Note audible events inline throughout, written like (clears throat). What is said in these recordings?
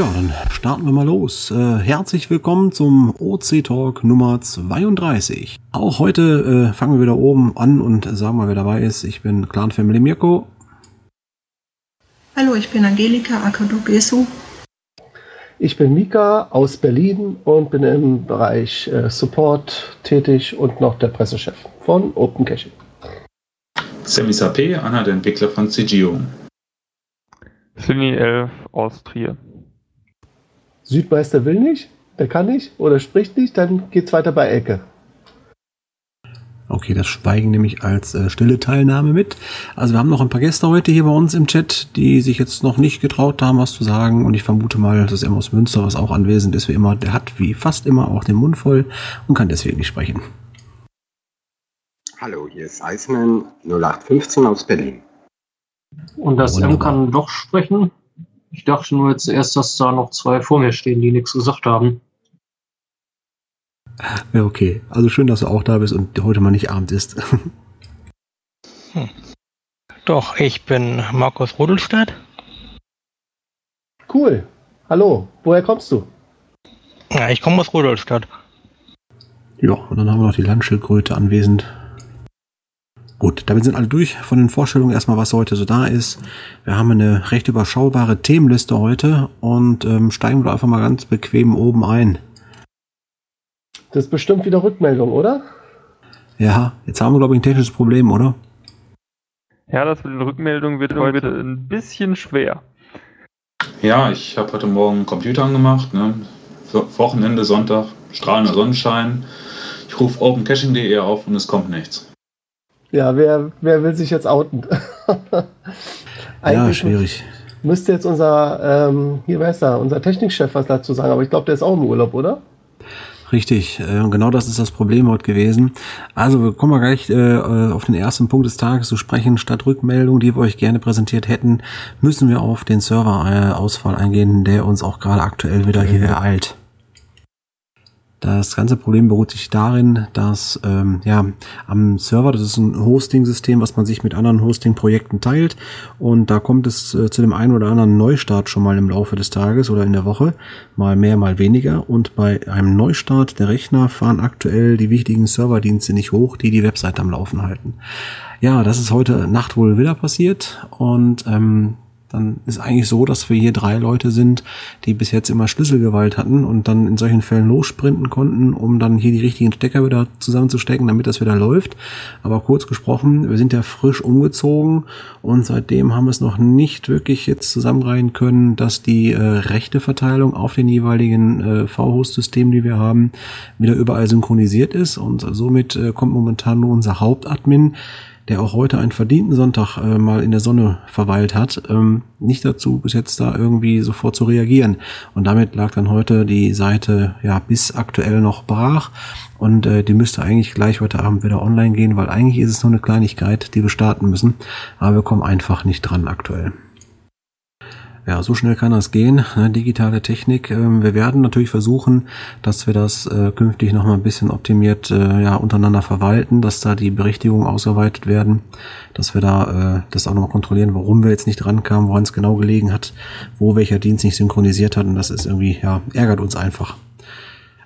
Tja, dann starten wir mal los. Äh, herzlich willkommen zum OC Talk Nummer 32. Auch heute äh, fangen wir wieder oben an und sagen mal, wer dabei ist. Ich bin Clan Family Mirko. Hallo, ich bin Angelika Akadogesu. Ich bin Mika aus Berlin und bin im Bereich äh, Support tätig und noch der Pressechef von Open Caching. Sammy Sapé, einer der Entwickler von CGO. Simi 11 aus Trier. Südmeister will nicht, der kann nicht oder spricht nicht, dann geht's weiter bei Ecke. Okay, das Schweigen nehme ich als äh, stille Teilnahme mit. Also wir haben noch ein paar Gäste heute hier bei uns im Chat, die sich jetzt noch nicht getraut haben, was zu sagen. Und ich vermute mal, dass Emma aus Münster, was auch anwesend ist, wie immer, der hat wie fast immer auch den Mund voll und kann deswegen nicht sprechen. Hallo, hier ist Iceman 0815 aus Berlin. Und das M kann doch sprechen. Ich dachte nur jetzt erst, dass da noch zwei vor mir stehen, die nichts gesagt haben. Ja, okay. Also schön, dass du auch da bist und heute mal nicht Abend ist. (laughs) hm. Doch, ich bin Markus Rudelstadt. Cool. Hallo, woher kommst du? Ja, ich komme aus Rudolstadt. Ja, und dann haben wir noch die Landschildkröte anwesend. Gut, damit sind alle durch von den Vorstellungen erstmal, was heute so da ist. Wir haben eine recht überschaubare Themenliste heute und ähm, steigen wir einfach mal ganz bequem oben ein. Das ist bestimmt wieder Rückmeldung, oder? Ja, jetzt haben wir, glaube ich, ein technisches Problem, oder? Ja, das mit den Rückmeldungen wird heute ein bisschen schwer. Ja, ich habe heute Morgen einen Computer angemacht. Ne? Wochenende, Sonntag, strahlender Sonnenschein. Ich rufe opencaching.de auf und es kommt nichts. Ja, wer, wer will sich jetzt outen? (laughs) ja, schwierig. Müsste jetzt unser, ähm, hier wer ist er, unser Technikchef was dazu sagen, aber ich glaube, der ist auch im Urlaub, oder? Richtig, äh, genau das ist das Problem heute gewesen. Also wir kommen mal gleich äh, auf den ersten Punkt des Tages zu sprechen. Statt Rückmeldung, die wir euch gerne präsentiert hätten, müssen wir auf den Server-Ausfall eingehen, der uns auch gerade aktuell wieder hier ereilt. Das ganze Problem beruht sich darin, dass ähm, ja am Server, das ist ein Hosting-System, was man sich mit anderen Hosting-Projekten teilt. Und da kommt es äh, zu dem einen oder anderen Neustart schon mal im Laufe des Tages oder in der Woche, mal mehr, mal weniger. Und bei einem Neustart der Rechner fahren aktuell die wichtigen Serverdienste nicht hoch, die die Webseite am Laufen halten. Ja, das ist heute Nacht wohl wieder passiert. Und ähm, dann ist eigentlich so, dass wir hier drei Leute sind, die bis jetzt immer Schlüsselgewalt hatten und dann in solchen Fällen lossprinten konnten, um dann hier die richtigen Stecker wieder zusammenzustecken, damit das wieder läuft. Aber kurz gesprochen, wir sind ja frisch umgezogen und seitdem haben wir es noch nicht wirklich jetzt zusammenreihen können, dass die äh, rechte Verteilung auf den jeweiligen äh, V-Host-Systemen, die wir haben, wieder überall synchronisiert ist und somit äh, kommt momentan nur unser Hauptadmin der auch heute einen verdienten Sonntag äh, mal in der Sonne verweilt hat, ähm, nicht dazu bis jetzt da irgendwie sofort zu reagieren. Und damit lag dann heute die Seite ja bis aktuell noch brach und äh, die müsste eigentlich gleich heute Abend wieder online gehen, weil eigentlich ist es nur eine Kleinigkeit, die wir starten müssen, aber wir kommen einfach nicht dran aktuell. Ja, so schnell kann das gehen, ne, digitale Technik. Ähm, wir werden natürlich versuchen, dass wir das äh, künftig noch mal ein bisschen optimiert äh, ja, untereinander verwalten, dass da die Berichtigungen ausgeweitet werden, dass wir da äh, das auch noch mal kontrollieren, warum wir jetzt nicht rankamen, woran es genau gelegen hat, wo welcher Dienst nicht synchronisiert hat und das ist irgendwie, ja, ärgert uns einfach.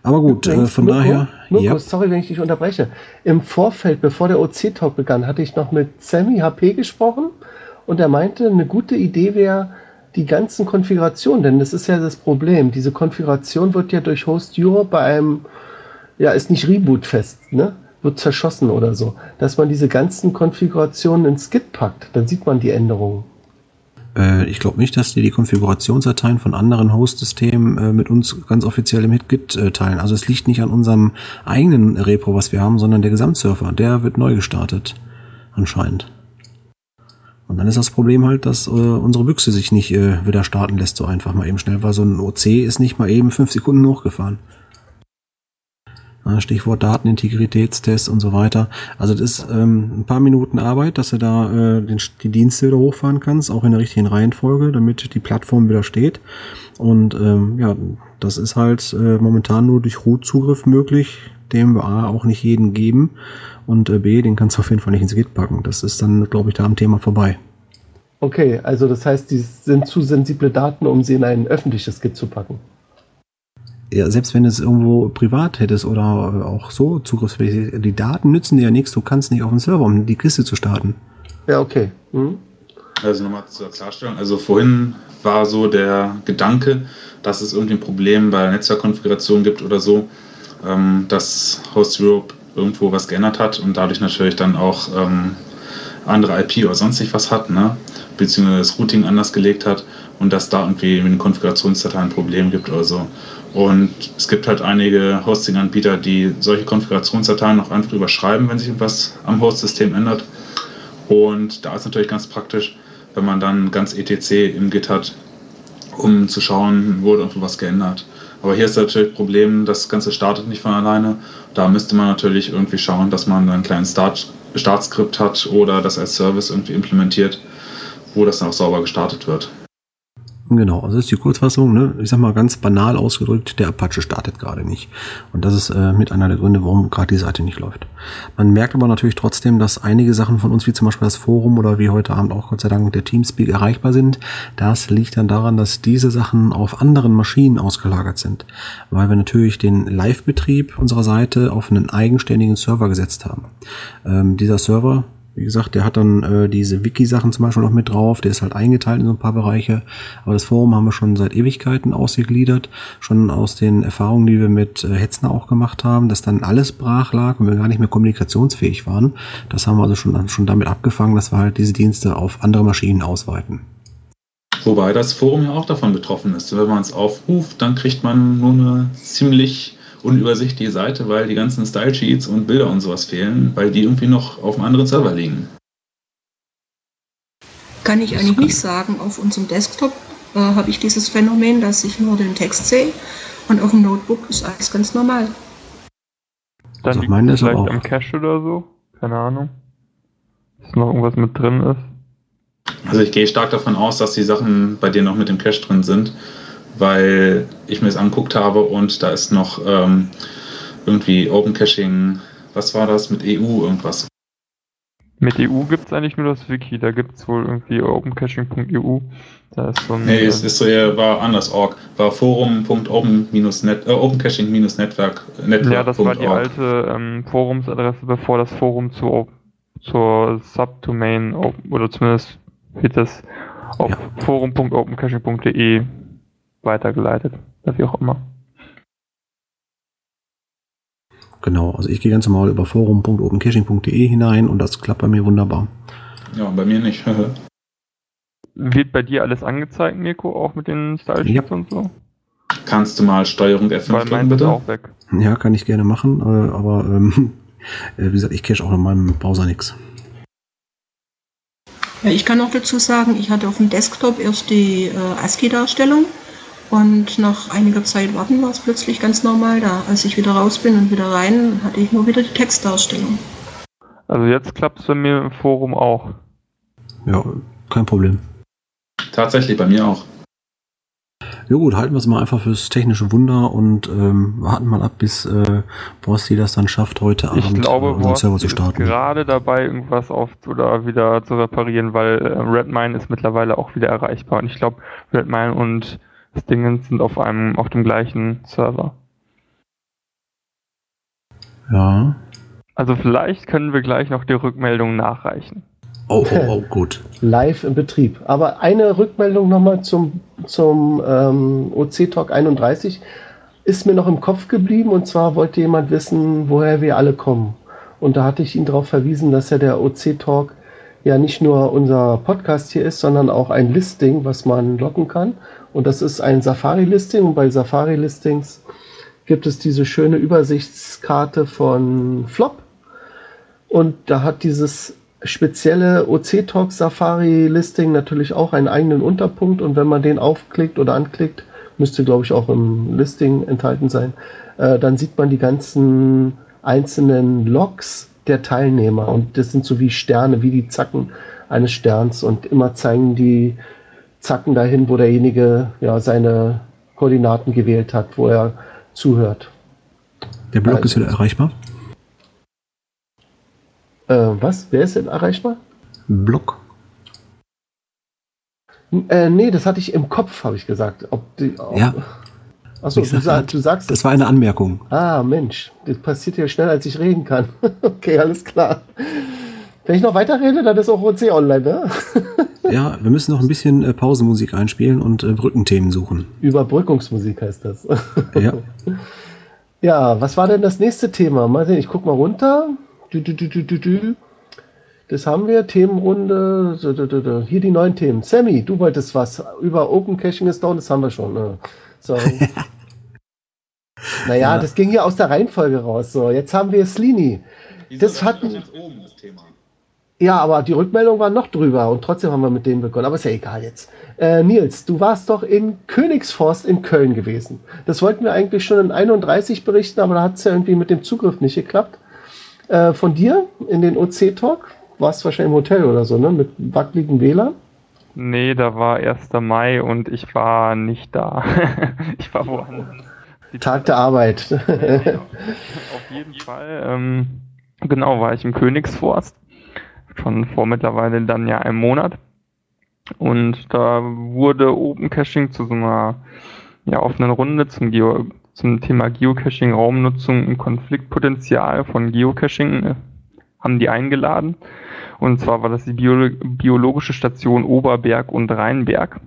Aber gut, äh, von Mirko, daher. Mirko, ja. sorry, wenn ich dich unterbreche. Im Vorfeld, bevor der OC-Talk begann, hatte ich noch mit Sammy HP gesprochen und er meinte, eine gute Idee wäre, die ganzen Konfigurationen, denn das ist ja das Problem. Diese Konfiguration wird ja durch Host Europe bei einem, ja, ist nicht Reboot fest, ne? Wird zerschossen oder so. Dass man diese ganzen Konfigurationen ins Git packt, dann sieht man die Änderungen. Äh, ich glaube nicht, dass die die Konfigurationsdateien von anderen Host-Systemen äh, mit uns ganz offiziell im Git äh, teilen. Also es liegt nicht an unserem eigenen Repo, was wir haben, sondern der Gesamtsurfer. Der wird neu gestartet. Anscheinend. Und dann ist das Problem halt, dass äh, unsere Büchse sich nicht äh, wieder starten lässt, so einfach mal eben schnell, weil so ein OC ist nicht mal eben fünf Sekunden hochgefahren. Stichwort Datenintegritätstest und so weiter. Also das ist ähm, ein paar Minuten Arbeit, dass du da äh, den, die Dienste wieder hochfahren kannst, auch in der richtigen Reihenfolge, damit die Plattform wieder steht. Und ähm, ja, das ist halt äh, momentan nur durch Root-Zugriff möglich, dem wir A auch nicht jeden geben und äh, B, den kannst du auf jeden Fall nicht ins Git packen. Das ist dann, glaube ich, da am Thema vorbei. Okay, also das heißt, die sind zu sensible Daten, um sie in ein öffentliches Git zu packen. Ja, selbst wenn du es irgendwo privat hättest oder auch so zugriffsfähig, die Daten nützen dir ja nichts. Du kannst nicht auf den Server, um die Kiste zu starten. Ja, okay. Hm? Also nochmal zur Klarstellung. Also vorhin war so der Gedanke, dass es irgendwie ein Problem bei der Netzwerkkonfiguration gibt oder so, ähm, dass Host Europe irgendwo was geändert hat und dadurch natürlich dann auch ähm, andere IP oder sonst was hat, ne? beziehungsweise das Routing anders gelegt hat und dass da irgendwie in den Konfigurationsdateien ein Problem gibt oder so. Und es gibt halt einige Hosting-Anbieter, die solche Konfigurationsdateien noch einfach überschreiben, wenn sich etwas am Host-System ändert. Und da ist natürlich ganz praktisch, wenn man dann ganz ETC im Git hat, um zu schauen, wurde irgendwo was geändert. Aber hier ist natürlich das Problem, das Ganze startet nicht von alleine. Da müsste man natürlich irgendwie schauen, dass man einen kleinen Start, Startskript hat oder das als Service irgendwie implementiert, wo das dann auch sauber gestartet wird. Genau, also ist die Kurzfassung. Ne? Ich sag mal ganz banal ausgedrückt, der Apache startet gerade nicht. Und das ist äh, mit einer der Gründe, warum gerade die Seite nicht läuft. Man merkt aber natürlich trotzdem, dass einige Sachen von uns, wie zum Beispiel das Forum oder wie heute Abend auch Gott sei Dank der Teamspeak erreichbar sind. Das liegt dann daran, dass diese Sachen auf anderen Maschinen ausgelagert sind. Weil wir natürlich den Live-Betrieb unserer Seite auf einen eigenständigen Server gesetzt haben. Ähm, dieser Server wie gesagt, der hat dann äh, diese Wiki-Sachen zum Beispiel noch mit drauf. Der ist halt eingeteilt in so ein paar Bereiche. Aber das Forum haben wir schon seit Ewigkeiten ausgegliedert. Schon aus den Erfahrungen, die wir mit äh, Hetzner auch gemacht haben, dass dann alles brach lag und wir gar nicht mehr kommunikationsfähig waren. Das haben wir also schon, schon damit abgefangen, dass wir halt diese Dienste auf andere Maschinen ausweiten. Wobei das Forum ja auch davon betroffen ist. Wenn man es aufruft, dann kriegt man nur eine ziemlich unübersichtliche Seite, weil die ganzen Style-Sheets und Bilder und sowas fehlen, weil die irgendwie noch auf einem anderen Server liegen. Kann ich eigentlich nicht sagen. Auf unserem Desktop äh, habe ich dieses Phänomen, dass ich nur den Text sehe und auf dem Notebook ist alles ganz normal. Dann Also liegt meine es vielleicht auch- am Cache oder so. Keine Ahnung. Dass noch irgendwas mit drin ist. Also ich gehe stark davon aus, dass die Sachen bei dir noch mit dem Cache drin sind, weil ich mir das angeguckt habe und da ist noch ähm, irgendwie Open Caching, was war das mit EU irgendwas. Mit EU gibt es eigentlich nur das Wiki. Da gibt es wohl irgendwie opencaching.eu. Da ist so ein. Nee, es ist so eher war anders org, war forum.open-net äh, opencaching-netzwerk ja, das war die alte ähm, Forumsadresse, bevor das Forum zu, zur Subdomain oder zumindest wird das auf Ja. forum.opencaching.de weitergeleitet. Oder wie auch immer. Genau, also ich gehe ganz normal über forum.opencaching.de hinein und das klappt bei mir wunderbar. Ja, bei mir nicht. (laughs) Wird bei dir alles angezeigt, Mirko, auch mit den Style Sheets und so? Kannst du mal Steuerung F5 Weil drücken, bitte? auch weg. Ja, kann ich gerne machen, äh, aber ähm, (laughs) äh, wie gesagt, ich cache auch in meinem Browser nichts. Ja, ich kann noch dazu sagen, ich hatte auf dem Desktop erst die äh, ASCII-Darstellung und nach einiger Zeit warten war es plötzlich ganz normal da. Als ich wieder raus bin und wieder rein, hatte ich nur wieder die Textdarstellung. Also jetzt klappt es bei mir im Forum auch. Ja, kein Problem. Tatsächlich, bei mir auch. Ja gut, halten wir es mal einfach fürs technische Wunder und ähm, warten mal ab, bis äh, Borsti das dann schafft, heute Ich Abend glaube, äh, unseren Server zu Borsti ist starten. gerade dabei, irgendwas auf oder wieder zu reparieren, weil äh, Redmine ist mittlerweile auch wieder erreichbar. Und ich glaube, Redmine und das Ding sind auf einem, auf dem gleichen Server. Ja. Also vielleicht können wir gleich noch die Rückmeldung nachreichen. Oh, oh, oh, (laughs) gut. Live im Betrieb. Aber eine Rückmeldung nochmal zum, zum ähm, OC Talk 31 ist mir noch im Kopf geblieben und zwar wollte jemand wissen, woher wir alle kommen. Und da hatte ich ihn darauf verwiesen, dass ja der OC Talk ja nicht nur unser Podcast hier ist, sondern auch ein Listing, was man locken kann. Und das ist ein Safari-Listing. Und bei Safari-Listings gibt es diese schöne Übersichtskarte von Flop. Und da hat dieses spezielle OC Talk Safari Listing natürlich auch einen eigenen Unterpunkt und wenn man den aufklickt oder anklickt, müsste glaube ich auch im Listing enthalten sein, äh, dann sieht man die ganzen einzelnen Logs der Teilnehmer und das sind so wie Sterne, wie die Zacken eines Sterns und immer zeigen die Zacken dahin, wo derjenige ja seine Koordinaten gewählt hat, wo er zuhört. Der Blog Also- ist wieder erreichbar. Äh, was? Wer ist denn erreichbar? Blog. Äh, nee, das hatte ich im Kopf, habe ich gesagt. Ob die, ob, Ja. Achso, du, sag sa grad, du sagst Das war eine Anmerkung. Ah, Mensch, das passiert ja schnell, als ich reden kann. (laughs) okay, alles klar. Wenn ich noch weiterrede, dann ist auch OC online, ne? (laughs) Ja, wir müssen noch ein bisschen äh, Pausenmusik einspielen und äh, Brückenthemen suchen. Überbrückungsmusik heißt das. (laughs) Ja. Ja, was war denn das nächste Thema? Mal sehen, ich guck mal runter. Du, du, du, du, du, du. Das haben wir, Themenrunde. So, du, du, du. Hier die neuen Themen. Sammy, du wolltest was über Open Caching ist down, das haben wir schon. Ne? So. (laughs) naja, Ja. das ging hier aus der Reihenfolge raus. So, jetzt haben wir Slini. Das hatten- das Thema? Ja, aber die Rückmeldung war noch drüber und trotzdem haben wir mit denen begonnen. Aber ist ja egal jetzt. Äh, Nils, du warst doch in Königsforst in Köln gewesen. Das wollten wir eigentlich schon in 31 berichten, aber da hat es ja irgendwie mit dem Zugriff nicht geklappt. Äh, von dir in den OC-Talk? Warst wahrscheinlich im Hotel oder so, ne? Mit wackeligem WLAN? Nee, da war 1. Mai und ich war nicht da. (laughs) ich war woanders. Die Tag der Arbeit. Auf jeden Fall. Ähm, genau, war ich im Königsforst. Schon vor mittlerweile dann ja einem Monat. Und da wurde Open Caching zu so einer ja, offenen Runde zum, Geo zum Thema Geocaching, Raumnutzung und Konfliktpotenzial von Geocaching äh, haben die eingeladen. Und zwar war das die Bio biologische Station Oberberg und Rheinberg.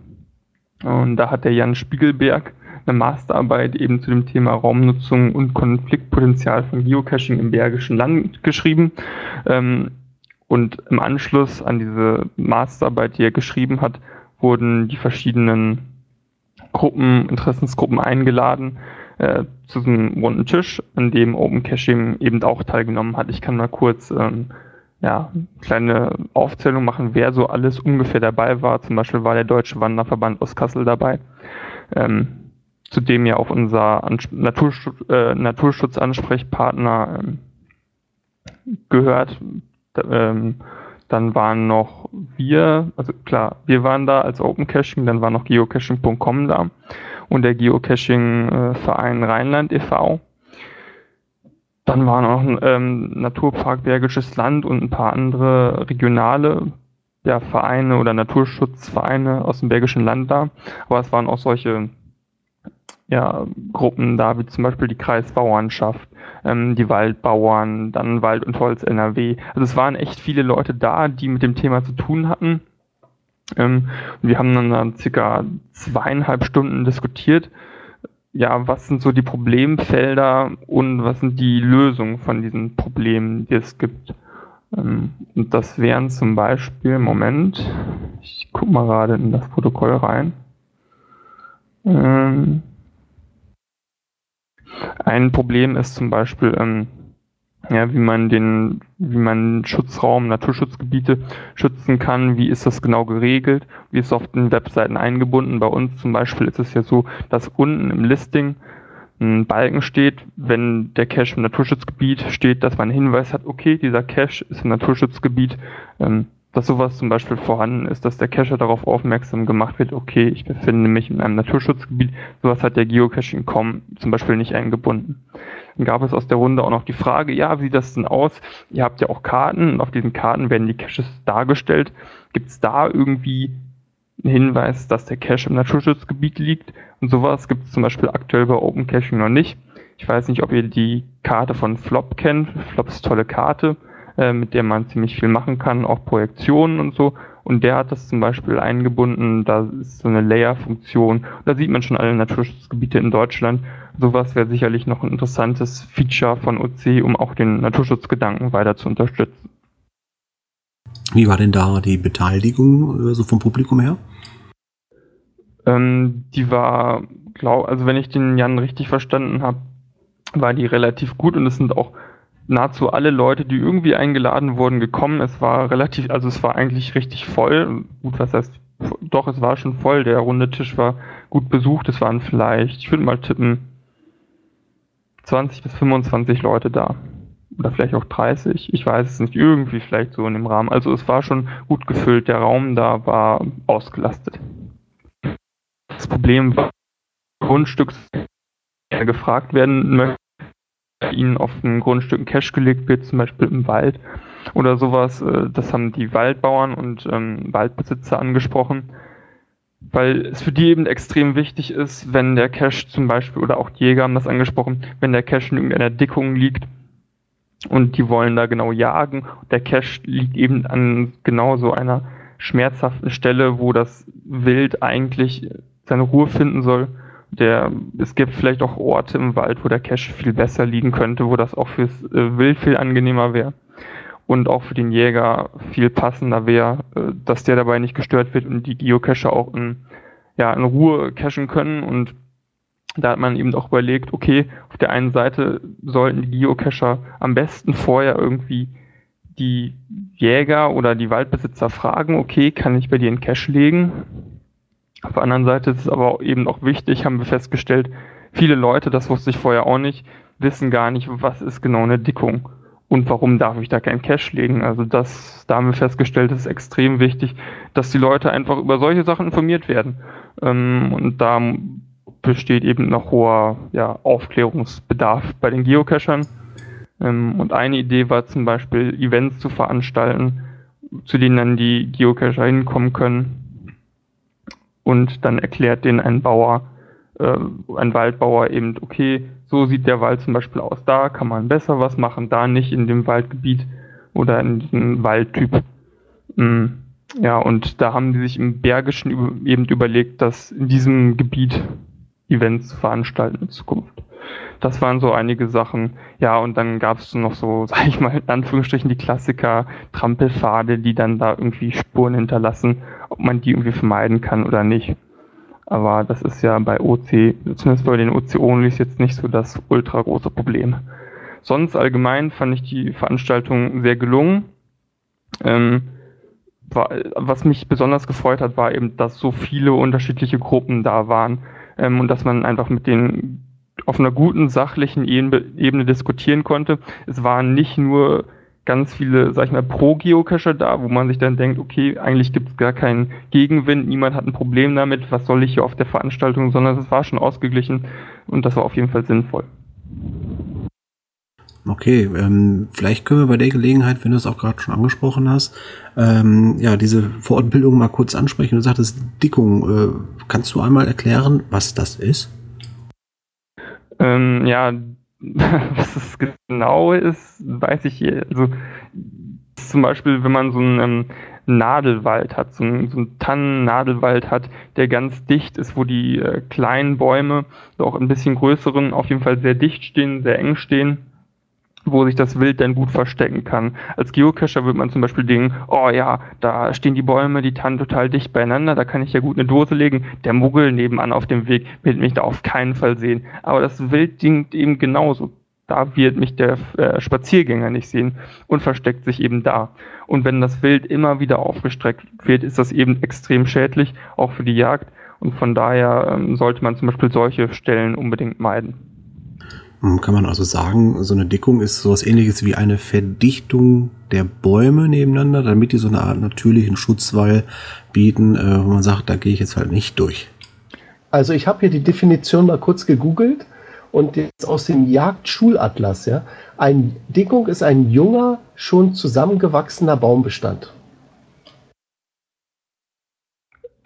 Und da hat der Jan Spiegelberg eine Masterarbeit eben zu dem Thema Raumnutzung und Konfliktpotenzial von Geocaching im Bergischen Land geschrieben. Ähm, und im Anschluss an diese Masterarbeit, die er geschrieben hat, wurden die verschiedenen Gruppen, Interessensgruppen eingeladen äh, zu diesem runden Tisch, an dem Open Caching eben auch teilgenommen hat. Ich kann mal kurz ähm, ja, kleine Aufzählung machen, wer so alles ungefähr dabei war. Zum Beispiel war der Deutsche Wanderverband aus Kassel dabei, ähm, zu dem ja auch unser Naturschutz, äh, Naturschutzansprechpartner ähm, gehört. Ähm, dann waren noch wir, also klar, wir waren da als Open Caching, dann war noch geocaching.com da und der Geocaching-Verein Rheinland e.V. Dann war noch ein ähm, Naturpark Bergisches Land und ein paar andere regionale ja, Vereine oder Naturschutzvereine aus dem Bergischen Land da. Aber es waren auch solche ja, Gruppen da, wie zum Beispiel die Kreisbauernschaft, ähm, die Waldbauern, dann Wald und Holz NRW. Also es waren echt viele Leute da, die mit dem Thema zu tun hatten. Ähm, wir haben dann, dann circa zweieinhalb Stunden diskutiert, ja, was sind so die Problemfelder und was sind die Lösungen von diesen Problemen, die es gibt. Ähm, und das wären zum Beispiel, Moment, ich guck mal gerade in das Protokoll rein. Ähm, ein Problem ist zum Beispiel, ähm, ja, wie man den, wie man Schutzraum, Naturschutzgebiete schützen kann, wie ist das genau geregelt, wie ist es auf den Webseiten eingebunden. Bei uns zum Beispiel ist es ja so, dass unten im Listing ein Balken steht, wenn der Cache im Naturschutzgebiet steht, dass man einen Hinweis hat, okay, dieser Cache ist im Naturschutzgebiet, ähm, dass sowas zum Beispiel vorhanden ist, dass der Cacher darauf aufmerksam gemacht wird, okay, ich befinde mich in einem Naturschutzgebiet, sowas hat der Geocaching.com zum Beispiel nicht eingebunden. Dann gab es aus der Runde auch noch die Frage, ja, wie sieht das denn aus? Ihr habt ja auch Karten und auf diesen Karten werden die Caches dargestellt. Gibt es da irgendwie einen Hinweis, dass der Cache im Naturschutzgebiet liegt? Und sowas gibt es zum Beispiel aktuell bei Open Caching noch nicht. Ich weiß nicht, ob ihr die Karte von Flop kennt. Flop ist tolle Karte, äh, mit der man ziemlich viel machen kann, auch Projektionen und so. Und der hat das zum Beispiel eingebunden, da ist so eine Layer-Funktion. Da sieht man schon alle Naturschutzgebiete in Deutschland. Sowas wäre sicherlich noch ein interessantes Feature von OC, um auch den Naturschutzgedanken weiter zu unterstützen. Wie war denn da die Beteiligung äh, so vom Publikum her? Ähm, die war, glaub, also wenn ich den Jan richtig verstanden habe, war die relativ gut und es sind auch nahezu alle Leute, die irgendwie eingeladen wurden, gekommen. Es war relativ, also es war eigentlich richtig voll. Gut, was heißt, doch, es war schon voll. Der runde Tisch war gut besucht. Es waren vielleicht, ich würde mal tippen, 20 bis 25 Leute da. Oder vielleicht auch 30. Ich weiß es nicht. Irgendwie vielleicht so in dem Rahmen. Also es war schon gut gefüllt. Der Raum da war ausgelastet. Das Problem war, Grundstücks gefragt werden möchte, ihnen auf ein Grundstück ein Cash gelegt wird, zum Beispiel im Wald oder sowas. äh, Das haben die Waldbauern und ähm, Waldbesitzer angesprochen. weil es für die eben extrem wichtig ist, wenn der Cache zum Beispiel, oder auch die Jäger haben das angesprochen, wenn der Cache in irgendeiner Dickung liegt und die wollen da genau jagen, der Cache liegt eben an genau so einer schmerzhaften Stelle, wo das Wild eigentlich seine Ruhe finden soll. Der, es gibt vielleicht auch Orte im Wald, wo der Cache viel besser liegen könnte, wo das auch fürs äh, Wild viel angenehmer wäre und auch für den Jäger viel passender wäre, äh, dass der dabei nicht gestört wird und die Geocacher auch in, ja, in Ruhe cachen können. Und da hat man eben auch überlegt, okay, auf der einen Seite sollten die Geocacher am besten vorher irgendwie die Jäger oder die Waldbesitzer fragen, okay, kann ich bei dir einen Cache legen? Auf der anderen Seite ist es aber eben auch wichtig, haben wir festgestellt, viele Leute, das wusste ich vorher auch nicht, wissen gar nicht, was ist genau eine Dickung und warum darf ich da kein Cash legen? Also das, da haben wir festgestellt, es ist extrem wichtig, dass die Leute einfach über solche Sachen informiert werden. Ähm, und da besteht eben noch hoher ja, Aufklärungsbedarf bei den Geocachern. Ähm, und eine Idee war zum Beispiel, Events zu veranstalten, zu denen dann die Geocacher hinkommen können. Und dann erklärt denen ein Bauer, äh, ein Waldbauer eben, okay, so sieht der Wald zum Beispiel aus. Da kann man besser was machen, da nicht in dem Waldgebiet oder in diesem Waldtyp. Mm, ja, und da haben die sich im Bergischen eben überlegt, dass in diesem Gebiet Events veranstalten in Zukunft. Das waren so einige Sachen. Ja, und dann gab es noch so, (laughs) sag ich mal, in Anführungsstrichen die Klassiker, Trampelpfade, die dann da irgendwie Spuren hinterlassen, ob man die irgendwie vermeiden kann oder nicht. Aber das ist ja bei OC, zumindest bei den OC-Onlys jetzt nicht so das ultra große Problem. Sonst allgemein fand ich die Veranstaltung sehr gelungen. Ähm, war, was mich besonders gefreut hat, war eben, dass so viele unterschiedliche Gruppen da waren ähm, und dass man einfach mit denen auf einer guten sachlichen Ebene diskutieren konnte. Es waren nicht nur ganz viele, sag ich mal, Pro-Geocacher da, wo man sich dann denkt, okay, eigentlich gibt es gar keinen Gegenwind, niemand hat ein Problem damit, was soll ich hier auf der Veranstaltung, sondern es war schon ausgeglichen und das war auf jeden Fall sinnvoll. Okay, ähm, vielleicht können wir bei der Gelegenheit, wenn du es auch gerade schon angesprochen hast, ähm, ja, diese Fortbildung mal kurz ansprechen. Du sagtest Dickung. Äh, kannst du einmal erklären, was das ist? Ähm, ja, (laughs) was es genau ist, weiß ich. Also zum Beispiel, wenn man so einen ähm, Nadelwald hat, so einen, so einen Tannen-Nadelwald hat, der ganz dicht ist, wo die äh, kleinen Bäume, auch ein bisschen größeren, auf jeden Fall sehr dicht stehen, sehr eng stehen wo sich das Wild dann gut verstecken kann. Als Geocacher würde man zum Beispiel denken, oh ja, da stehen die Bäume, die Tannen total dicht beieinander, da kann ich ja gut eine Dose legen. Der Muggel nebenan auf dem Weg wird mich da auf keinen Fall sehen. Aber das Wild dingt eben genauso. Da wird mich der äh, Spaziergänger nicht sehen und versteckt sich eben da. Und wenn das Wild immer wieder aufgestreckt wird, ist das eben extrem schädlich, auch für die Jagd. Und von daher ähm, sollte man zum Beispiel solche Stellen unbedingt meiden. Hm, kann man also sagen, so eine Dickung ist sowas ähnliches wie eine Verdichtung der Bäume nebeneinander, damit die so eine Art natürlichen Schutzwall bieten, äh, wo man sagt, da gehe ich jetzt halt nicht durch. Also ich habe hier die Definition mal kurz gegoogelt und jetzt aus dem Jagdschulatlas, ja. Eine Dickung ist ein junger, schon zusammengewachsener Baumbestand.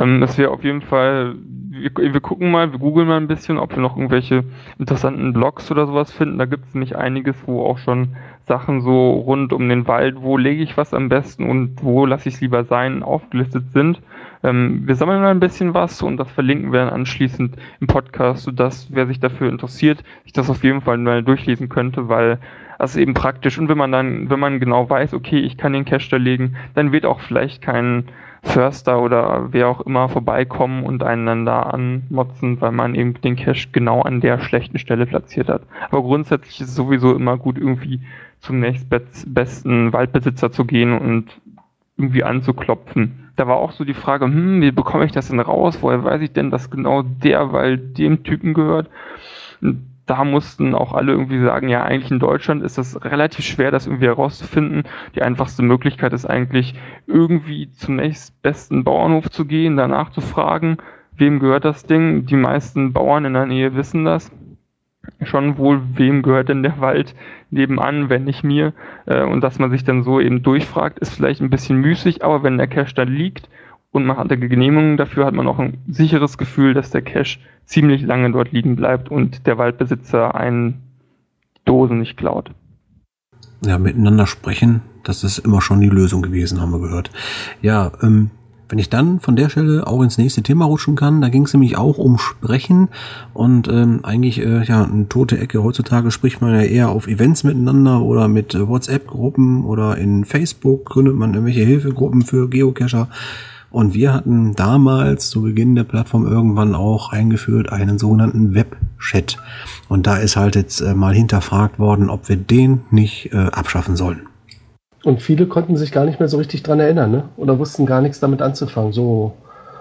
Ähm, das wäre auf jeden Fall, wir, wir, gucken mal, wir googeln mal ein bisschen, ob wir noch irgendwelche interessanten Blogs oder sowas finden. Da gibt es nämlich einiges, wo auch schon Sachen so rund um den Wald, wo lege ich was am besten und wo lasse ich es lieber sein, aufgelistet sind. Ähm, wir sammeln mal ein bisschen was und das verlinken wir dann anschließend im Podcast, sodass wer sich dafür interessiert, sich das auf jeden Fall mal durchlesen könnte, weil das ist eben praktisch. Und wenn man dann, wenn man genau weiß, okay, ich kann den Cache da legen, dann wird auch vielleicht kein Förster oder wer auch immer vorbeikommen und einander anmotzen, weil man eben den Cache genau an der schlechten Stelle platziert hat. Aber grundsätzlich ist es sowieso immer gut, irgendwie zum nächstbesten Waldbesitzer zu gehen und irgendwie anzuklopfen. Da war auch so die Frage, hm, wie bekomme ich das denn raus? Woher weiß ich denn, dass genau der Wald dem Typen gehört? Und da mussten auch alle irgendwie sagen, ja, eigentlich in Deutschland ist das relativ schwer, das irgendwie herauszufinden. Die einfachste Möglichkeit ist eigentlich, irgendwie zum nächstbesten Bauernhof zu gehen, danach zu fragen, wem gehört das Ding. Die meisten Bauern in der Nähe wissen das schon wohl, wem gehört denn der Wald nebenan, wenn nicht mir. Äh, und dass man sich dann so eben durchfragt, ist vielleicht ein bisschen müßig, aber wenn der Cache da liegt und man hatte Genehmigungen dafür, hat man auch ein sicheres Gefühl, dass der Cache ziemlich lange dort liegen bleibt und der Waldbesitzer einen Dosen nicht klaut. Ja, miteinander sprechen, das ist immer schon die Lösung gewesen, haben wir gehört. Ja, ähm, wenn ich dann von der Stelle auch ins nächste Thema rutschen kann, da ging es nämlich auch um Sprechen und ähm, eigentlich äh, ja eine tote Ecke. Heutzutage spricht man ja eher auf Events miteinander oder mit äh, WhatsApp-Gruppen oder in Facebook gründet man irgendwelche Hilfegruppen für Geocacher. Und wir hatten damals zu Beginn der Plattform irgendwann auch eingeführt einen sogenannten Webchat. Und da ist halt jetzt äh, mal hinterfragt worden, ob wir den nicht äh, abschaffen sollen. Und viele konnten sich gar nicht mehr so richtig dran erinnern, ne? Oder wussten gar nichts damit anzufangen. So,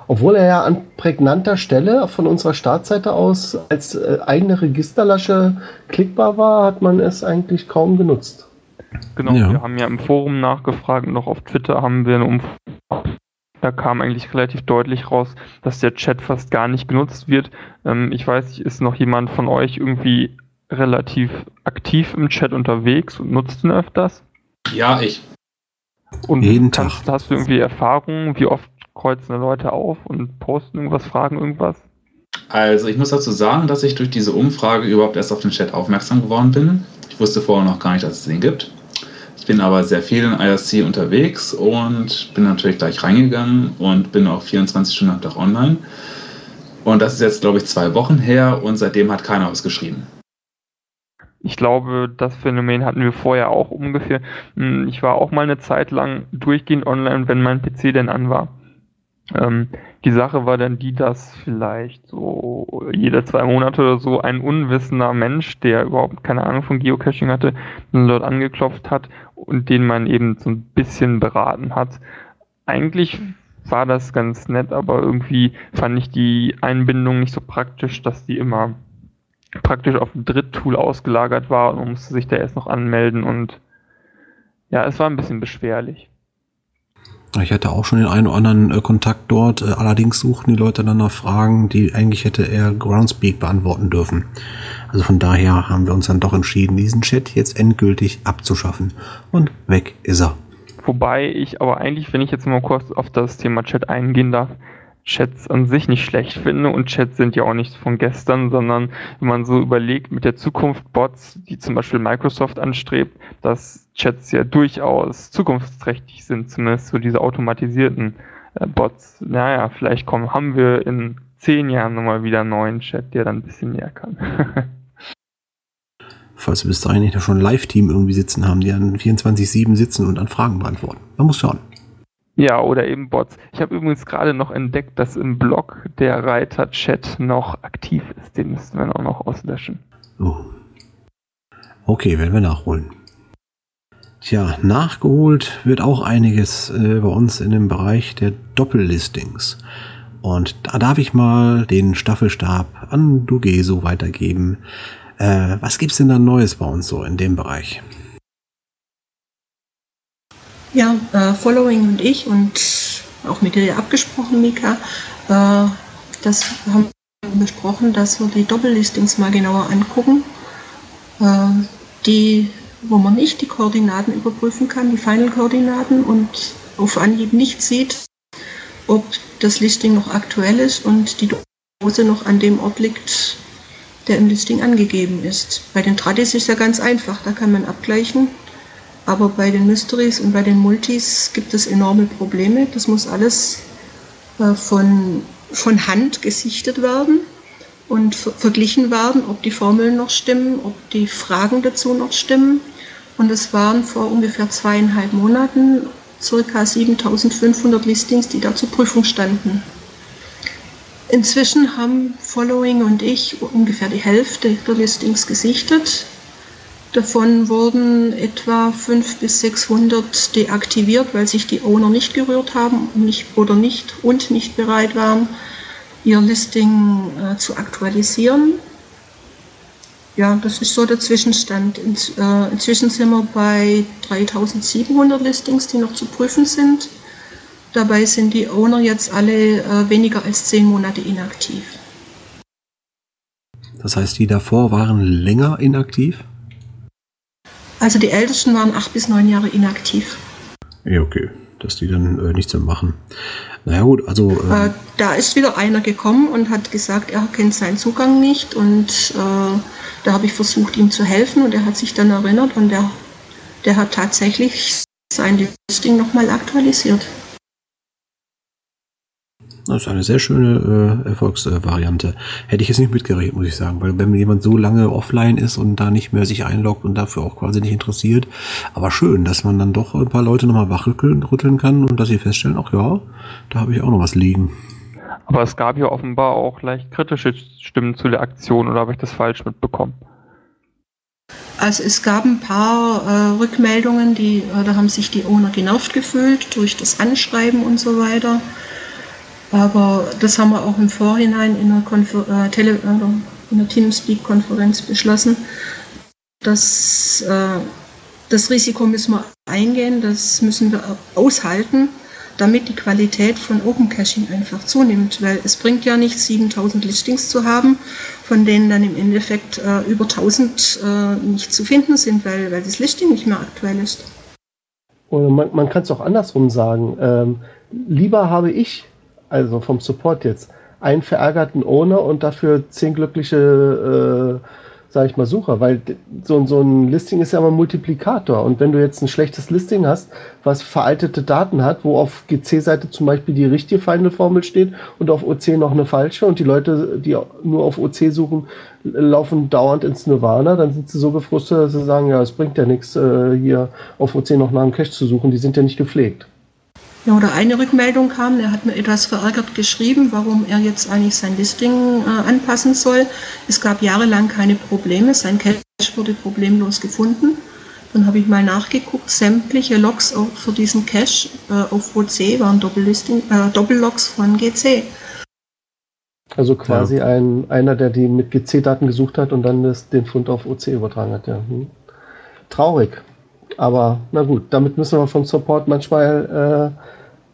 obwohl er ja an prägnanter Stelle von unserer Startseite aus als äh, eigene Registerlasche klickbar war, hat man es eigentlich kaum genutzt. Genau, ja. wir haben ja im Forum nachgefragt und auch auf Twitter haben wir eine Umfrage. Da kam eigentlich relativ deutlich raus, dass der Chat fast gar nicht genutzt wird. Ähm, ich weiß nicht, ist noch jemand von euch irgendwie relativ aktiv im Chat unterwegs und nutzt ihn öfters? Ja, ich. Und Jeden kannst, Tag. hast du irgendwie Erfahrungen, wie oft kreuzen Leute auf und posten irgendwas, fragen irgendwas? Also ich muss dazu sagen, dass ich durch diese Umfrage überhaupt erst auf den Chat aufmerksam geworden bin. Ich wusste vorher noch gar nicht, dass es den gibt. Bin aber sehr viel in IRC unterwegs und bin natürlich gleich reingegangen und bin auch 24 Stunden am Tag online. Und das ist jetzt, glaube ich, zwei Wochen her und seitdem hat keiner was geschrieben. Ich glaube, das Phänomen hatten wir vorher auch ungefähr. Hm, ich war auch mal eine Zeit lang durchgehend online, wenn mein PC denn an war. Ähm, die Sache war dann die, dass vielleicht so jede zwei Monate oder so ein unwissender Mensch, der überhaupt keine Ahnung von Geocaching hatte, dort angeklopft hat und den man eben so ein bisschen beraten hat. Eigentlich war das ganz nett, aber irgendwie fand ich die Einbindung nicht so praktisch, dass die immer praktisch auf ein Dritttool ausgelagert war und man musste sich da erst noch anmelden und ja, es war ein bisschen beschwerlich. Ich hatte auch schon den einen oder anderen äh, Kontakt dort, äh, allerdings suchten die Leute dann nach Fragen, die eigentlich hätte er Groundspeak beantworten dürfen. Also von daher haben wir uns dann doch entschieden, diesen Chat jetzt endgültig abzuschaffen. Und weg ist er. Wobei ich aber eigentlich, wenn ich jetzt mal kurz auf das Thema Chat eingehen darf, Chats an sich nicht schlecht finde und Chats sind ja auch nicht von gestern, sondern wenn man so überlegt mit der Zukunft Bots, die zum Beispiel Microsoft anstrebt, dass Chats ja durchaus zukunftsträchtig sind, zumindest so diese automatisierten äh, Bots. Naja, vielleicht kommen, haben wir in zehn Jahren nochmal wieder einen neuen Chat, der dann ein bisschen mehr kann. (laughs) Falls wir bis dahin nicht schon ein Live-Team irgendwie sitzen haben, die an 24-7 sitzen und an Fragen beantworten. Man muss schauen. Ja, oder eben Bots. Ich habe übrigens gerade noch entdeckt, dass im Blog der Reiter Chat noch aktiv ist. Den müssten wir auch noch auslöschen. Oh. Okay, werden wir nachholen. Tja, nachgeholt wird auch einiges äh, bei uns in dem Bereich der Doppellistings. Und da darf ich mal den Staffelstab an Dugeso weitergeben. Äh, was gibt's denn da Neues bei uns so in dem Bereich? Ja, äh, Following und ich und auch mit dir abgesprochen, Mika, äh, das haben wir besprochen, dass wir die Doppellistings mal genauer angucken, äh, die, wo man nicht die Koordinaten überprüfen kann, die Final-Koordinaten und auf Anhieb nicht sieht, ob das Listing noch aktuell ist und die Dose noch an dem Ort liegt, der im Listing angegeben ist. Bei den Tradis ist ja ganz einfach, da kann man abgleichen, aber bei den Mysteries und bei den Multis gibt es enorme Probleme. Das muss alles äh, von, von Hand gesichtet werden und verglichen werden, ob die Formeln noch stimmen, ob die Fragen dazu noch stimmen. Und es waren vor ungefähr zweieinhalb Monaten ca. 7500 Listings, die da zur Prüfung standen. Inzwischen haben Following und ich ungefähr die Hälfte der Listings gesichtet. Davon wurden etwa 500 bis 600 deaktiviert, weil sich die Owner nicht gerührt haben nicht, oder nicht und nicht bereit waren, ihr Listing äh, zu aktualisieren. Ja, das ist so der Zwischenstand. In, äh, inzwischen sind wir bei 3700 Listings, die noch zu prüfen sind. Dabei sind die Owner jetzt alle äh, weniger als zehn Monate inaktiv. Das heißt, die davor waren länger inaktiv? Also die Ältesten waren acht bis neun Jahre inaktiv. Ja, okay. dass die dann äh, nichts mehr machen. Naja gut, also. Äh, äh, da ist wieder einer gekommen und hat gesagt, er kennt seinen Zugang nicht und äh, da habe ich versucht, ihm zu helfen und er hat sich dann erinnert und der, der hat tatsächlich sein Listing nochmal aktualisiert. Das ist eine sehr schöne äh, Erfolgsvariante. Hätte ich jetzt nicht mitgerechnet, muss ich sagen, weil wenn jemand so lange offline ist und da nicht mehr sich einloggt und dafür auch quasi nicht interessiert, aber schön, dass man dann doch ein paar Leute nochmal wachrütteln kann und dass sie feststellen, ach ja, da habe ich auch noch was liegen. Aber es gab ja offenbar auch leicht kritische Stimmen zu der Aktion, oder habe ich das falsch mitbekommen? Also es gab ein paar äh, Rückmeldungen, die, äh, da haben sich die Owner genervt gefühlt durch das Anschreiben und so weiter. Aber das haben wir auch im Vorhinein in der, äh, Tele äh, der Teamspeak-Konferenz beschlossen. dass äh, das Risiko müssen wir eingehen, das müssen wir aushalten, damit die Qualität von Open Caching einfach zunimmt. Weil es bringt ja nichts, 7000 Listings zu haben, von denen dann im Endeffekt äh, über 1000 äh, nicht zu finden sind, weil, weil das Listing nicht mehr aktuell ist. Oder man, man kann es auch andersrum sagen. Ähm, lieber habe ich also vom Support jetzt, einen verärgerten Owner und dafür zehn glückliche, äh, sag ich mal, Sucher, weil so, so ein Listing ist ja immer ein Multiplikator. Und wenn du jetzt ein schlechtes Listing hast, was veraltete Daten hat, wo auf GC-Seite zum Beispiel die richtige Final-Formel steht und auf OC noch eine falsche und die Leute, die nur auf OC suchen, laufen dauernd ins Nirvana, dann sind sie so gefrustet, dass sie sagen, ja, es bringt ja nichts, äh, hier auf OC noch nach einem Cache zu suchen, die sind ja nicht gepflegt. Ja, oder eine Rückmeldung kam, er hat mir etwas verärgert geschrieben, warum er jetzt eigentlich sein Listing äh, anpassen soll. Es gab jahrelang keine Probleme, sein Cache wurde problemlos gefunden. Dann habe ich mal nachgeguckt, sämtliche Logs für diesen Cache äh, auf OC waren Doppellisting, äh, Doppellogs von GC. Also quasi ja. ein, einer, der die mit GC-Daten gesucht hat und dann das, den Fund auf OC übertragen hat. Ja. Hm. Traurig. Aber na gut, damit müssen wir vom Support manchmal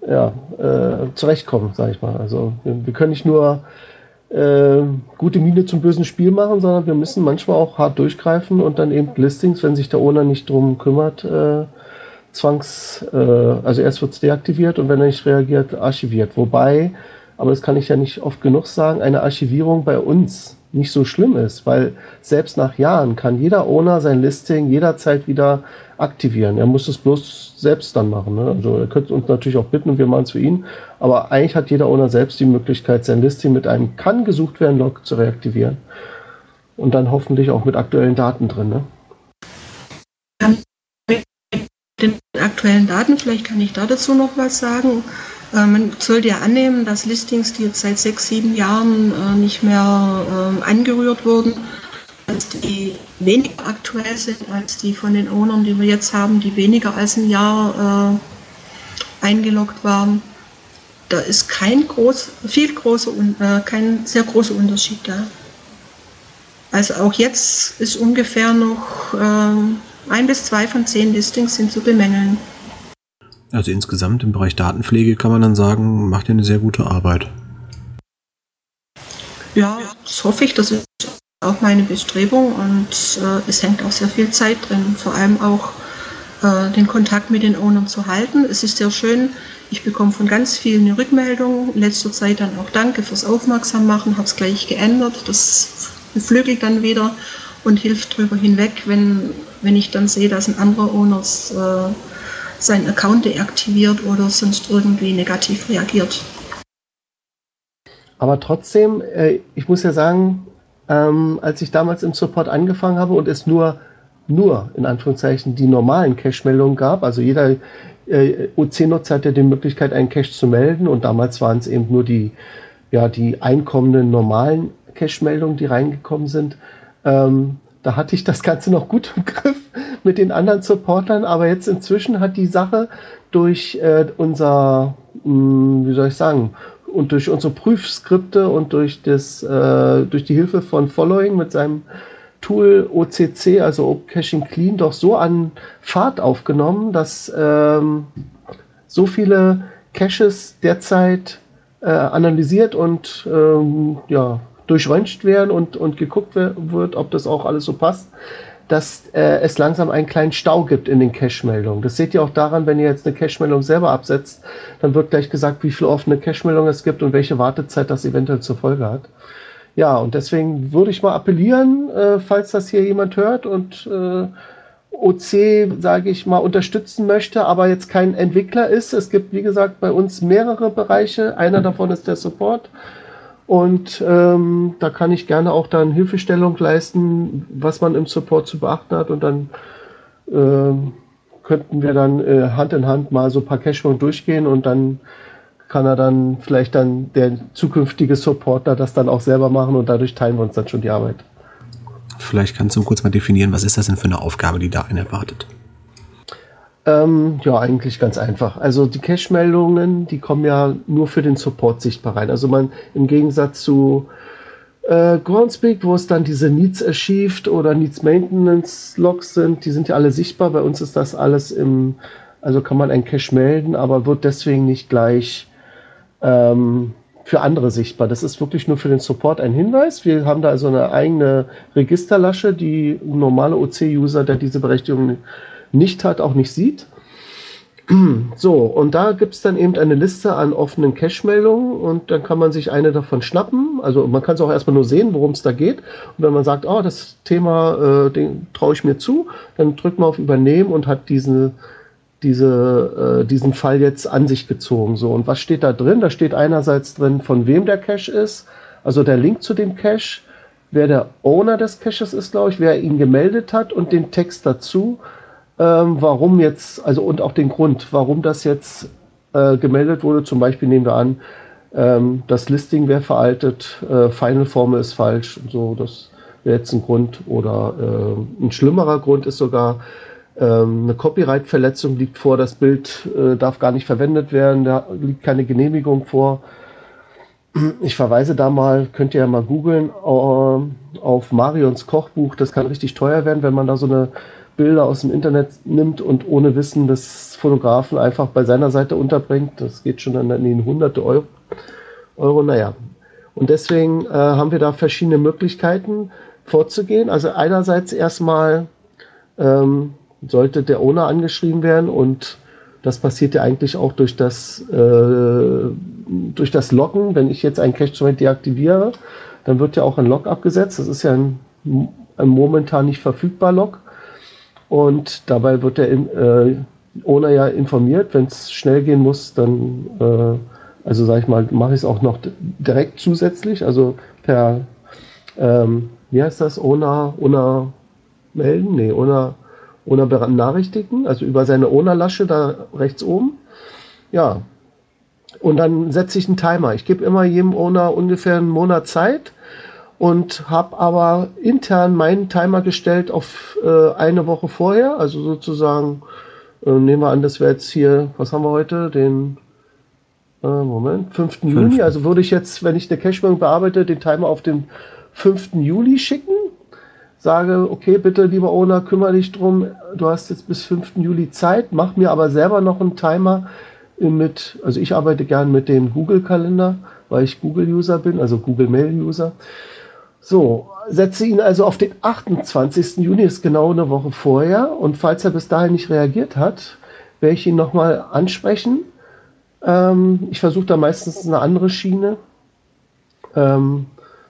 äh, ja, äh, zurechtkommen, sage ich mal. Also wir, wir können nicht nur äh, gute Miene zum bösen Spiel machen, sondern wir müssen manchmal auch hart durchgreifen und dann eben Listings, wenn sich der Owner nicht drum kümmert, äh, zwangs, äh, also erst wird es deaktiviert und wenn er nicht reagiert, archiviert. Wobei, aber das kann ich ja nicht oft genug sagen, eine Archivierung bei uns nicht so schlimm ist, weil selbst nach Jahren kann jeder Owner sein Listing jederzeit wieder aktivieren. Er muss es bloß selbst dann machen. Ne? Also er könnte uns natürlich auch bitten und wir machen es für ihn, aber eigentlich hat jeder Owner selbst die Möglichkeit, sein Listing mit einem kann gesucht werden Log zu reaktivieren. Und dann hoffentlich auch mit aktuellen Daten drin. Ne? Mit den aktuellen Daten, vielleicht kann ich da dazu noch was sagen. Äh, man sollte ja annehmen, dass Listings, die jetzt seit sechs, sieben Jahren äh, nicht mehr ähm, angerührt wurden, dass die weniger aktuell sind als die von den Ownern, die wir jetzt haben, die weniger als ein Jahr äh, eingeloggt waren. Da ist kein groß, viel großer, äh, kein sehr großer Unterschied da. Also auch jetzt ist ungefähr noch ein bis zwei von zehn Listings sind zu bemängeln. Also insgesamt im Bereich Datenpflege kann man dann sagen, macht ihr eine sehr gute Arbeit. Ja, das hoffe ich. Das ist auch meine Bestrebung und äh, es hängt auch sehr viel Zeit drin, vor allem auch äh, den Kontakt mit den Ownern zu halten. Es ist sehr schön, ich bekomme von ganz vielen eine Rückmeldung, in letzter Zeit dann auch Danke fürs Aufmerksam machen, habe es gleich geändert, das beflügelt dann wieder und hilft drüber hinweg, wenn, wenn ich dann sehe, dass ein anderer Owner äh, seinen Account deaktiviert oder sonst irgendwie negativ reagiert. Aber trotzdem, äh, ich muss ja sagen, ähm, als ich damals im Support angefangen habe und es nur, nur in Anführungszeichen die normalen Cache-Meldungen gab, also jeder äh, OC-Nutzer hat ja die Möglichkeit, einen Cache zu melden und damals waren es eben nur die, ja, die einkommenden normalen Cache-Meldungen, die reingekommen sind. Ähm, da hatte ich das Ganze noch gut im Griff mit den anderen Supportern, aber jetzt inzwischen hat die Sache durch äh, unser, mh, hm, wie soll ich sagen, und durch unsere Prüfskripte und durch, das, äh, durch die Hilfe von Following mit seinem Tool OCC, also Open Caching Clean, doch so an Fahrt aufgenommen, dass ähm, so viele Caches derzeit äh, analysiert und ähm, ja, durchröntgt werden und, und geguckt wird, ob das auch alles so passt, dass äh, es langsam einen kleinen Stau gibt in den Cache-Meldungen. Das seht ihr auch daran, wenn ihr jetzt eine Cache-Meldung selber absetzt, dann wird gleich gesagt, wie viele offene Cache-Meldungen es gibt und welche Wartezeit das eventuell zur Folge hat. Ja, und deswegen würde ich mal appellieren, äh, falls das hier jemand hört und äh, OC, sage ich mal, unterstützen möchte, aber jetzt kein Entwickler ist. Es gibt, wie gesagt, bei uns mehrere Bereiche. Einer davon ist der Support. Und ähm, da kann ich gerne auch dann Hilfestellung leisten, was man im Support zu beachten hat. Und dann ähm, könnten wir dann äh, Hand in Hand mal so ein paar Cashflow durchgehen und dann kann er dann vielleicht dann der zukünftige Supporter das dann auch selber machen und dadurch teilen wir uns dann schon die Arbeit. Vielleicht kannst du kurz mal definieren, was ist das denn für eine Aufgabe, die da einen erwartet? Ähm, ja, eigentlich ganz einfach. Also die Cache-Meldungen, die kommen ja nur für den Support sichtbar rein. Also man im Gegensatz zu äh, Groundspeak, wo es dann diese Needs Achieved oder Needs Maintenance Logs sind, die sind ja alle sichtbar. Bei uns ist das alles im, also kann man einen Cache melden, aber wird deswegen nicht gleich ähm, für andere sichtbar. Das ist wirklich nur für den Support ein Hinweis. Wir haben da also eine eigene Registerlasche, die normale OC-User, der diese Berechtigung nicht hat, auch nicht sieht. (clears throat) So, und da gibt es dann eben eine Liste an offenen Cache-Meldungen und dann kann man sich eine davon schnappen. Also man kann es auch erstmal nur sehen, worum es da geht. Und wenn man sagt, oh, das Thema, äh, traue ich mir zu, dann drückt man auf Übernehmen und hat diese, diese, äh, diesen Fall jetzt an sich gezogen. So, und was steht da drin? Da steht einerseits drin, von wem der Cache ist, also der Link zu dem Cache, wer der Owner des Caches ist, glaube ich, wer ihn gemeldet hat und den Text dazu ähm, warum jetzt, also und auch den Grund, warum das jetzt äh, gemeldet wurde. Zum Beispiel nehmen wir an, ähm, das Listing wäre veraltet, äh, Final Formel ist falsch, so das wäre jetzt ein Grund. Oder äh, ein schlimmerer Grund ist sogar, ähm, eine Copyright-Verletzung liegt vor, das Bild äh, darf gar nicht verwendet werden, da liegt keine Genehmigung vor. Ich verweise da mal, könnt ihr ja mal googeln, äh, auf Marions Kochbuch. Das kann richtig teuer werden, wenn man da so eine Bilder aus dem Internet nimmt und ohne Wissen des Fotografen einfach bei seiner Seite unterbringt. Das geht schon in den hunderte Euro. Euro naja. Und deswegen äh, haben wir da verschiedene Möglichkeiten vorzugehen. Also einerseits erstmal ähm, sollte der Owner angeschrieben werden und das passiert ja eigentlich auch durch das, äh, durch das Locken. Wenn ich jetzt einen Cache deaktiviere, dann wird ja auch ein Log abgesetzt. Das ist ja ein, ein momentan nicht verfügbar Log. Und dabei wird der äh, Owner ja informiert, wenn es schnell gehen muss, dann, äh, also sage ich mal, mache ich es auch noch direkt zusätzlich, also per, ähm, wie heißt das, Owner, Owner melden, nee, Owner, Owner benachrichtigen, also über seine Owner-Lasche da rechts oben. Ja, und dann setze ich einen Timer. Ich gebe immer jedem Owner ungefähr einen Monat Zeit und habe aber intern meinen Timer gestellt auf äh, eine Woche vorher, also sozusagen, äh, nehmen wir an, das wäre jetzt hier, was haben wir heute, den äh, Moment, 5. Fünf. Juni, also würde ich jetzt, wenn ich eine Cashmeldung bearbeite, den Timer auf den 5. Juli schicken, sage, okay, bitte, lieber Owner, kümmere dich drum, du hast jetzt bis 5. Juli Zeit, mach mir aber selber noch einen Timer mit, also ich arbeite gern mit dem Google-Kalender, weil ich Google-User bin, also Google-Mail-User. So, setze ihn also auf den 28. Juni, ist genau eine Woche vorher. Und falls er bis dahin nicht reagiert hat, werde ich ihn nochmal ansprechen. Ähm, ich versuche da meistens eine andere Schiene. Ähm,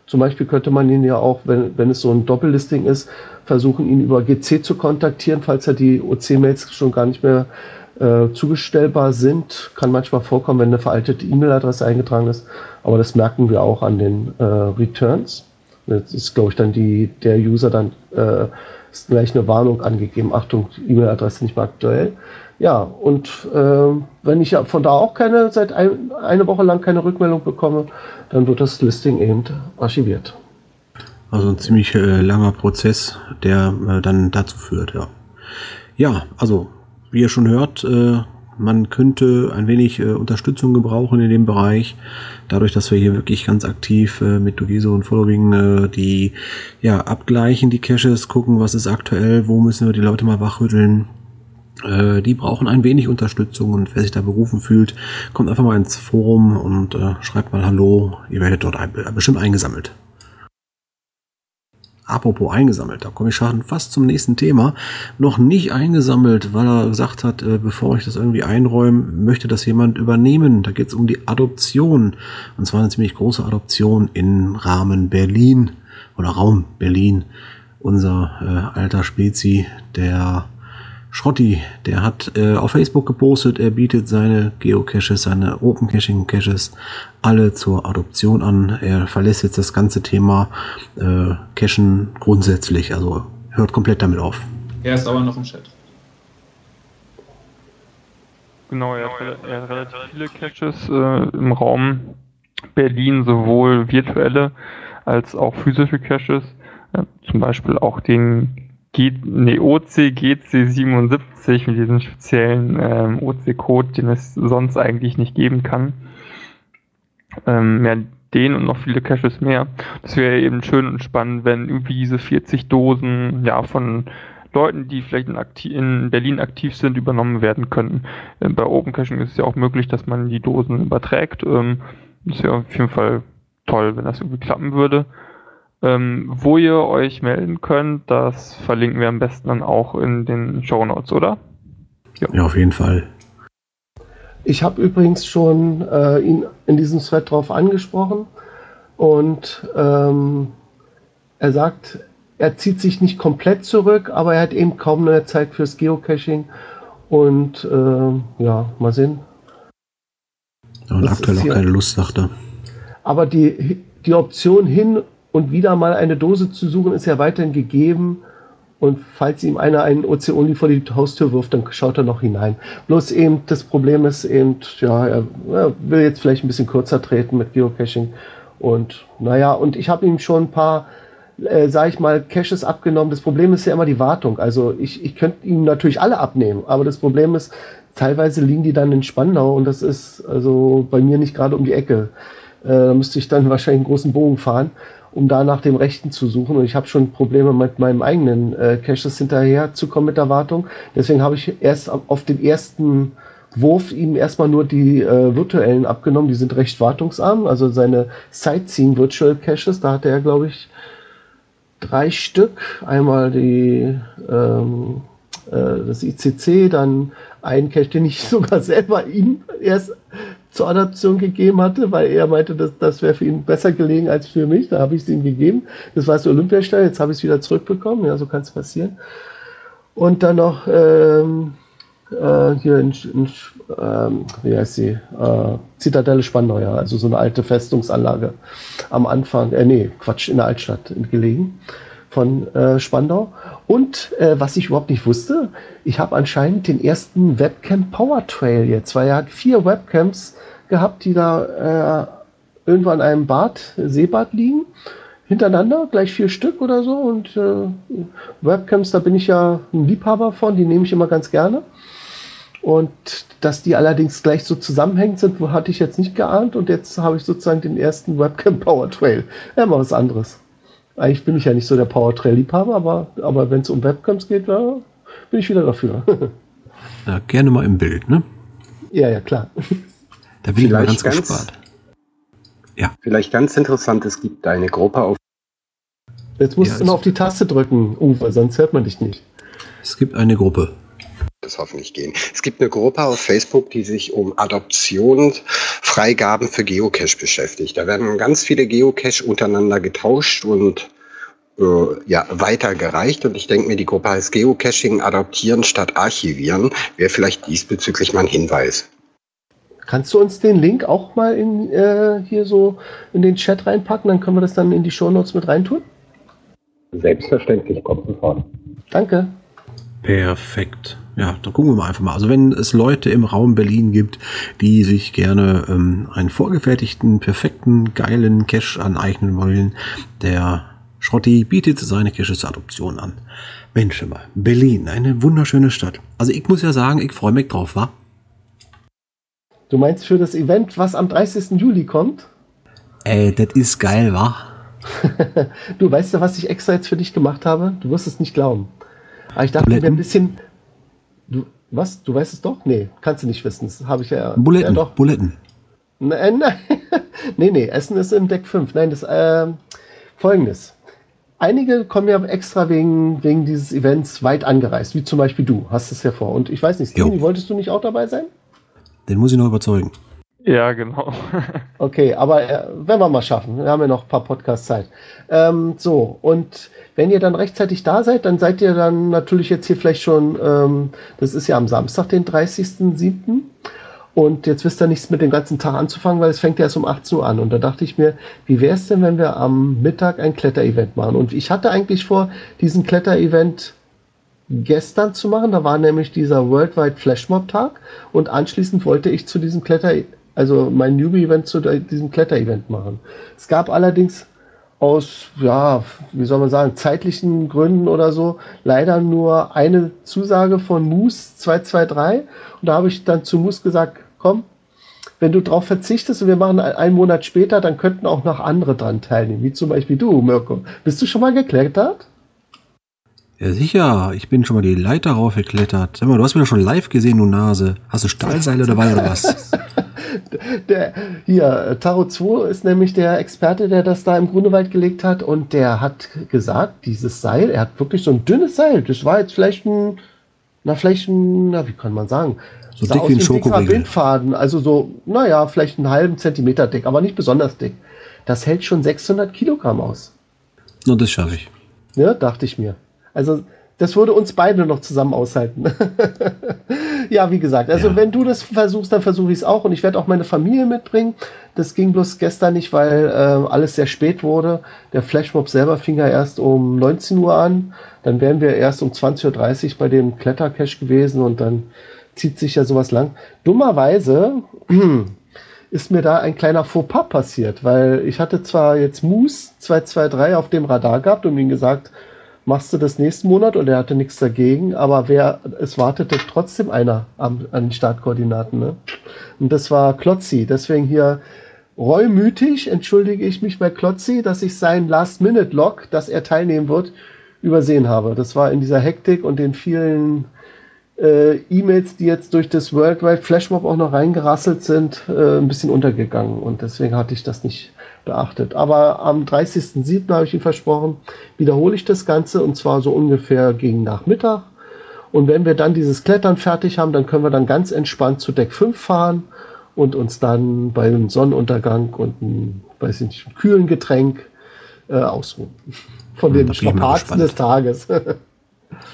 zum Beispiel könnte man ihn ja auch, wenn, wenn es so ein Doppellisting ist, versuchen, ihn über GC zu kontaktieren, falls er die OC-Mails schon gar nicht mehr äh, zugestellbar sind. Kann manchmal vorkommen, wenn eine veraltete E-Mail-Adresse eingetragen ist. Aber das merken wir auch an den äh, Returns. Jetzt ist, glaube ich, dann die, der User dann äh, gleich eine Warnung angegeben. Achtung, E-Mail-Adresse nicht mehr aktuell. Ja, und äh, wenn ich von da auch keine, seit ein, eine Woche lang keine Rückmeldung bekomme, dann wird das Listing eben archiviert. Also ein ziemlich äh, langer Prozess, der äh, dann dazu führt, ja. Ja, also wie ihr schon hört, äh, man könnte ein wenig äh, Unterstützung gebrauchen in dem Bereich, dadurch, dass wir hier wirklich ganz aktiv äh, mit Dogiso und Following äh, die ja abgleichen die Caches, gucken, was ist aktuell, wo müssen wir die Leute mal wachrütteln. Äh, die brauchen ein wenig Unterstützung und wer sich da berufen fühlt, kommt einfach mal ins Forum und äh, schreibt mal Hallo. Ihr werdet dort ein, bestimmt eingesammelt. Apropos eingesammelt, da komme ich schon fast zum nächsten Thema. Noch nicht eingesammelt, weil er gesagt hat, äh, bevor ich das irgendwie einräume, möchte das jemand übernehmen. Da geht es um die Adoption. Und zwar eine ziemlich große Adoption im Rahmen Berlin oder Raum Berlin. Unser äh, alter Spezi, der Schrotti, der hat äh, auf Facebook gepostet, er bietet seine Geocaches, seine Open Caching Caches alle zur Adoption an. Er verlässt jetzt das ganze Thema äh, Cachen grundsätzlich, also hört komplett damit auf. Er ist aber noch im Chat. Genau, er hat, er hat relativ viele Caches äh, im Raum Berlin, sowohl virtuelle als auch physische Caches. Äh, zum Beispiel auch den G nee, OC-GC77 mit diesem speziellen ähm, OC-Code, den es sonst eigentlich nicht geben kann. Ähm, ja, den und noch viele Caches mehr. Das wäre eben schön und spannend, wenn irgendwie diese 40 Dosen ja von Leuten, die vielleicht in, in Berlin aktiv sind, übernommen werden könnten. Ähm, bei Open Caching ist es ja auch möglich, dass man die Dosen überträgt. Ähm, das wäre auf jeden Fall toll, wenn das irgendwie klappen würde. Ähm, wo ihr euch melden könnt, das verlinken wir am besten dann auch in den Show Notes, oder? Ja, ja auf jeden Fall. Ich habe übrigens schon äh, ihn in diesem Thread drauf angesprochen und ähm, er sagt, er zieht sich nicht komplett zurück, aber er hat eben kaum mehr Zeit fürs Geocaching und äh, ja, mal sehen. Ja, und aktuell auch keine Lust, sagt er. Aber die, die Option hin und wieder mal eine Dose zu suchen, ist ja weiterhin gegeben. Und falls ihm einer einen Ozean vor die Haustür wirft, dann schaut er noch hinein. Bloß eben, das Problem ist eben, ja, er, er will jetzt vielleicht ein bisschen kürzer treten mit Geocaching. Und naja, und ich habe ihm schon ein paar, äh, sag ich mal, Caches abgenommen. Das Problem ist ja immer die Wartung. Also ich, ich könnte ihm natürlich alle abnehmen, aber das Problem ist, teilweise liegen die dann in Spandau und das ist also bei mir nicht gerade um die Ecke. Äh, da müsste ich dann (laughs) wahrscheinlich einen großen Bogen fahren um da nach dem Rechten zu suchen. Und ich habe schon Probleme mit meinem eigenen äh, Caches hinterher zu kommen mit der Wartung. Deswegen habe ich erst auf den ersten Wurf ihm erstmal nur die äh, virtuellen abgenommen. Die sind recht wartungsarm. Also seine Sightseeing Virtual Caches, da hatte er, glaube ich, drei Stück. Einmal die ähm, äh, das ICC, dann ein Cache, den ich (laughs) sogar selber ihm erst zur Adaption gegeben hatte, weil er meinte, dass das wäre für ihn besser gelegen als für mich. Da habe ich es ihm gegeben. Das war das Olympiastall, jetzt habe ich es wieder zurückbekommen. Ja, so kann es passieren. Und dann noch ähm, äh, hier in, in ähm, wie heißt sie? Äh, Zitadelle Spandau, ja, also so eine alte Festungsanlage am Anfang, äh, nee, Quatsch, in der Altstadt gelegen von äh, Spandau. Und äh, was ich überhaupt nicht wusste, ich habe anscheinend den ersten Webcam Power Trail jetzt, weil er hat vier Webcams gehabt, die da äh, irgendwo an einem Bad, Seebad liegen. Hintereinander, gleich vier Stück oder so. Und äh, Webcams, da bin ich ja ein Liebhaber von, die nehme ich immer ganz gerne. Und dass die allerdings gleich so zusammenhängend sind, hatte ich jetzt nicht geahnt. Und jetzt habe ich sozusagen den ersten Webcam Power Trail. Ja, mal was anderes. Eigentlich bin ich ja nicht so der Powertrail-Liebhaber, aber, aber wenn es um Webcams geht, da bin ich wieder dafür. (laughs) ja, gerne mal im Bild, ne? Ja, ja, klar. Da bin vielleicht ich mal ganz, ganz gespannt. Ja. Vielleicht ganz interessant, es gibt eine Gruppe auf. Jetzt musst ja, du noch auf die Taste drücken, Uwe, sonst hört man dich nicht. Es gibt eine Gruppe das hoffentlich gehen. Es gibt eine Gruppe auf Facebook, die sich um Adoptionsfreigaben für Geocache beschäftigt. Da werden ganz viele Geocache untereinander getauscht und äh, ja, weitergereicht. Und ich denke mir, die Gruppe heißt Geocaching adoptieren statt archivieren. Wäre vielleicht diesbezüglich mal ein Hinweis. Kannst du uns den Link auch mal in, äh, hier so in den Chat reinpacken? Dann können wir das dann in die Shownotes mit reintun. Selbstverständlich, kommt sofort. Danke. Perfekt. Ja, dann gucken wir mal einfach mal. Also wenn es Leute im Raum Berlin gibt, die sich gerne ähm, einen vorgefertigten, perfekten, geilen Cache aneignen wollen, der Schrotti bietet seine Cache zur Adoption an. Mensch immer, Berlin, eine wunderschöne Stadt. Also ich muss ja sagen, ich freue mich drauf, wa? Du meinst für das Event, was am 30. Juli kommt? Ey, das ist geil, wa? (laughs) du weißt ja, was ich extra jetzt für dich gemacht habe? Du wirst es nicht glauben. Aber ich dachte, wir ein bisschen, Du, was? Du weißt es doch? Nee, kannst du nicht wissen. Das habe ich ja. Buletten. Ja, doch. Buletten. Nein, nein. (laughs) nee, nee, Essen ist im Deck 5. Nein, das äh, folgendes. einige kommen ja extra wegen, wegen dieses Events weit angereist, wie zum Beispiel du, hast es ja vor. Und ich weiß nicht, Stevie, wolltest du nicht auch dabei sein? Den muss ich noch überzeugen. Ja, genau. (laughs) okay, aber äh, werden wir mal schaffen. Wir haben ja noch ein paar Podcasts Zeit. Ähm, so, und wenn ihr dann rechtzeitig da seid, dann seid ihr dann natürlich jetzt hier vielleicht schon, ähm, das ist ja am Samstag, den 30.07. Und jetzt wisst ihr nichts mit dem ganzen Tag anzufangen, weil es fängt ja erst um 18 Uhr an. Und da dachte ich mir, wie wäre es denn, wenn wir am Mittag ein Kletterevent machen? Und ich hatte eigentlich vor, diesen Kletterevent gestern zu machen. Da war nämlich dieser Worldwide Flashmob Tag. Und anschließend wollte ich zu diesem Kletter, also mein Newbie-Event zu diesem Kletter-Event machen. Es gab allerdings aus, ja, wie soll man sagen, zeitlichen Gründen oder so, leider nur eine Zusage von Moose 223. Und da habe ich dann zu Moose gesagt, komm, wenn du darauf verzichtest und wir machen einen Monat später, dann könnten auch noch andere dran teilnehmen, wie zum Beispiel du, Mirko. Bist du schon mal geklettert? Ja, sicher. Ich bin schon mal die Leiter raufgeklettert. Sag mal, du hast mich doch schon live gesehen, du Nase. Hast du Stahlseile dabei oder was? (laughs) der, hier, Taro 2 ist nämlich der Experte, der das da im Grunewald gelegt hat und der hat gesagt, dieses Seil, er hat wirklich so ein dünnes Seil. Das war jetzt vielleicht ein, na, vielleicht ein, na, wie kann man sagen? So dick wie ein Schokoriegel. Windfaden, also so, naja, vielleicht einen halben Zentimeter dick, aber nicht besonders dick. Das hält schon 600 Kilogramm aus. Na, das schaffe ich. Ja, dachte ich mir. Also das würde uns beide noch zusammen aushalten. (laughs) ja, wie gesagt, also ja. wenn du das versuchst, dann versuche ich es auch und ich werde auch meine Familie mitbringen. Das ging bloß gestern nicht, weil äh, alles sehr spät wurde. Der Flashmob selber fing ja erst um 19 Uhr an. Dann wären wir erst um 20.30 Uhr bei dem Klettercache gewesen und dann zieht sich ja sowas lang. Dummerweise (clears throat) ist mir da ein kleiner Fauxpas passiert, weil ich hatte zwar jetzt Moose 223 auf dem Radar gehabt und ihm gesagt, machst du das nächsten Monat und er hatte nichts dagegen, aber wer, es wartete trotzdem einer am, an den Startkoordinaten. Ne? Und das war Klotzi. Deswegen hier reumütig entschuldige ich mich bei Klotzi, dass ich sein Last-Minute-Log, dass er teilnehmen wird, übersehen habe. Das war in dieser Hektik und den vielen äh, E-Mails, die jetzt durch das Worldwide Flashmob auch noch reingerasselt sind, äh, ein bisschen untergegangen. Und deswegen hatte ich das nicht beachtet. Aber am 30.07. habe ich ihm versprochen, wiederhole ich das Ganze und zwar so ungefähr gegen Nachmittag. Und wenn wir dann dieses Klettern fertig haben, dann können wir dann ganz entspannt zu Deck 5 fahren und uns dann bei einem Sonnenuntergang und einem, weiß ich nicht, kühlen Getränk äh, ausruhen. Von den Strapazen des Tages. (laughs)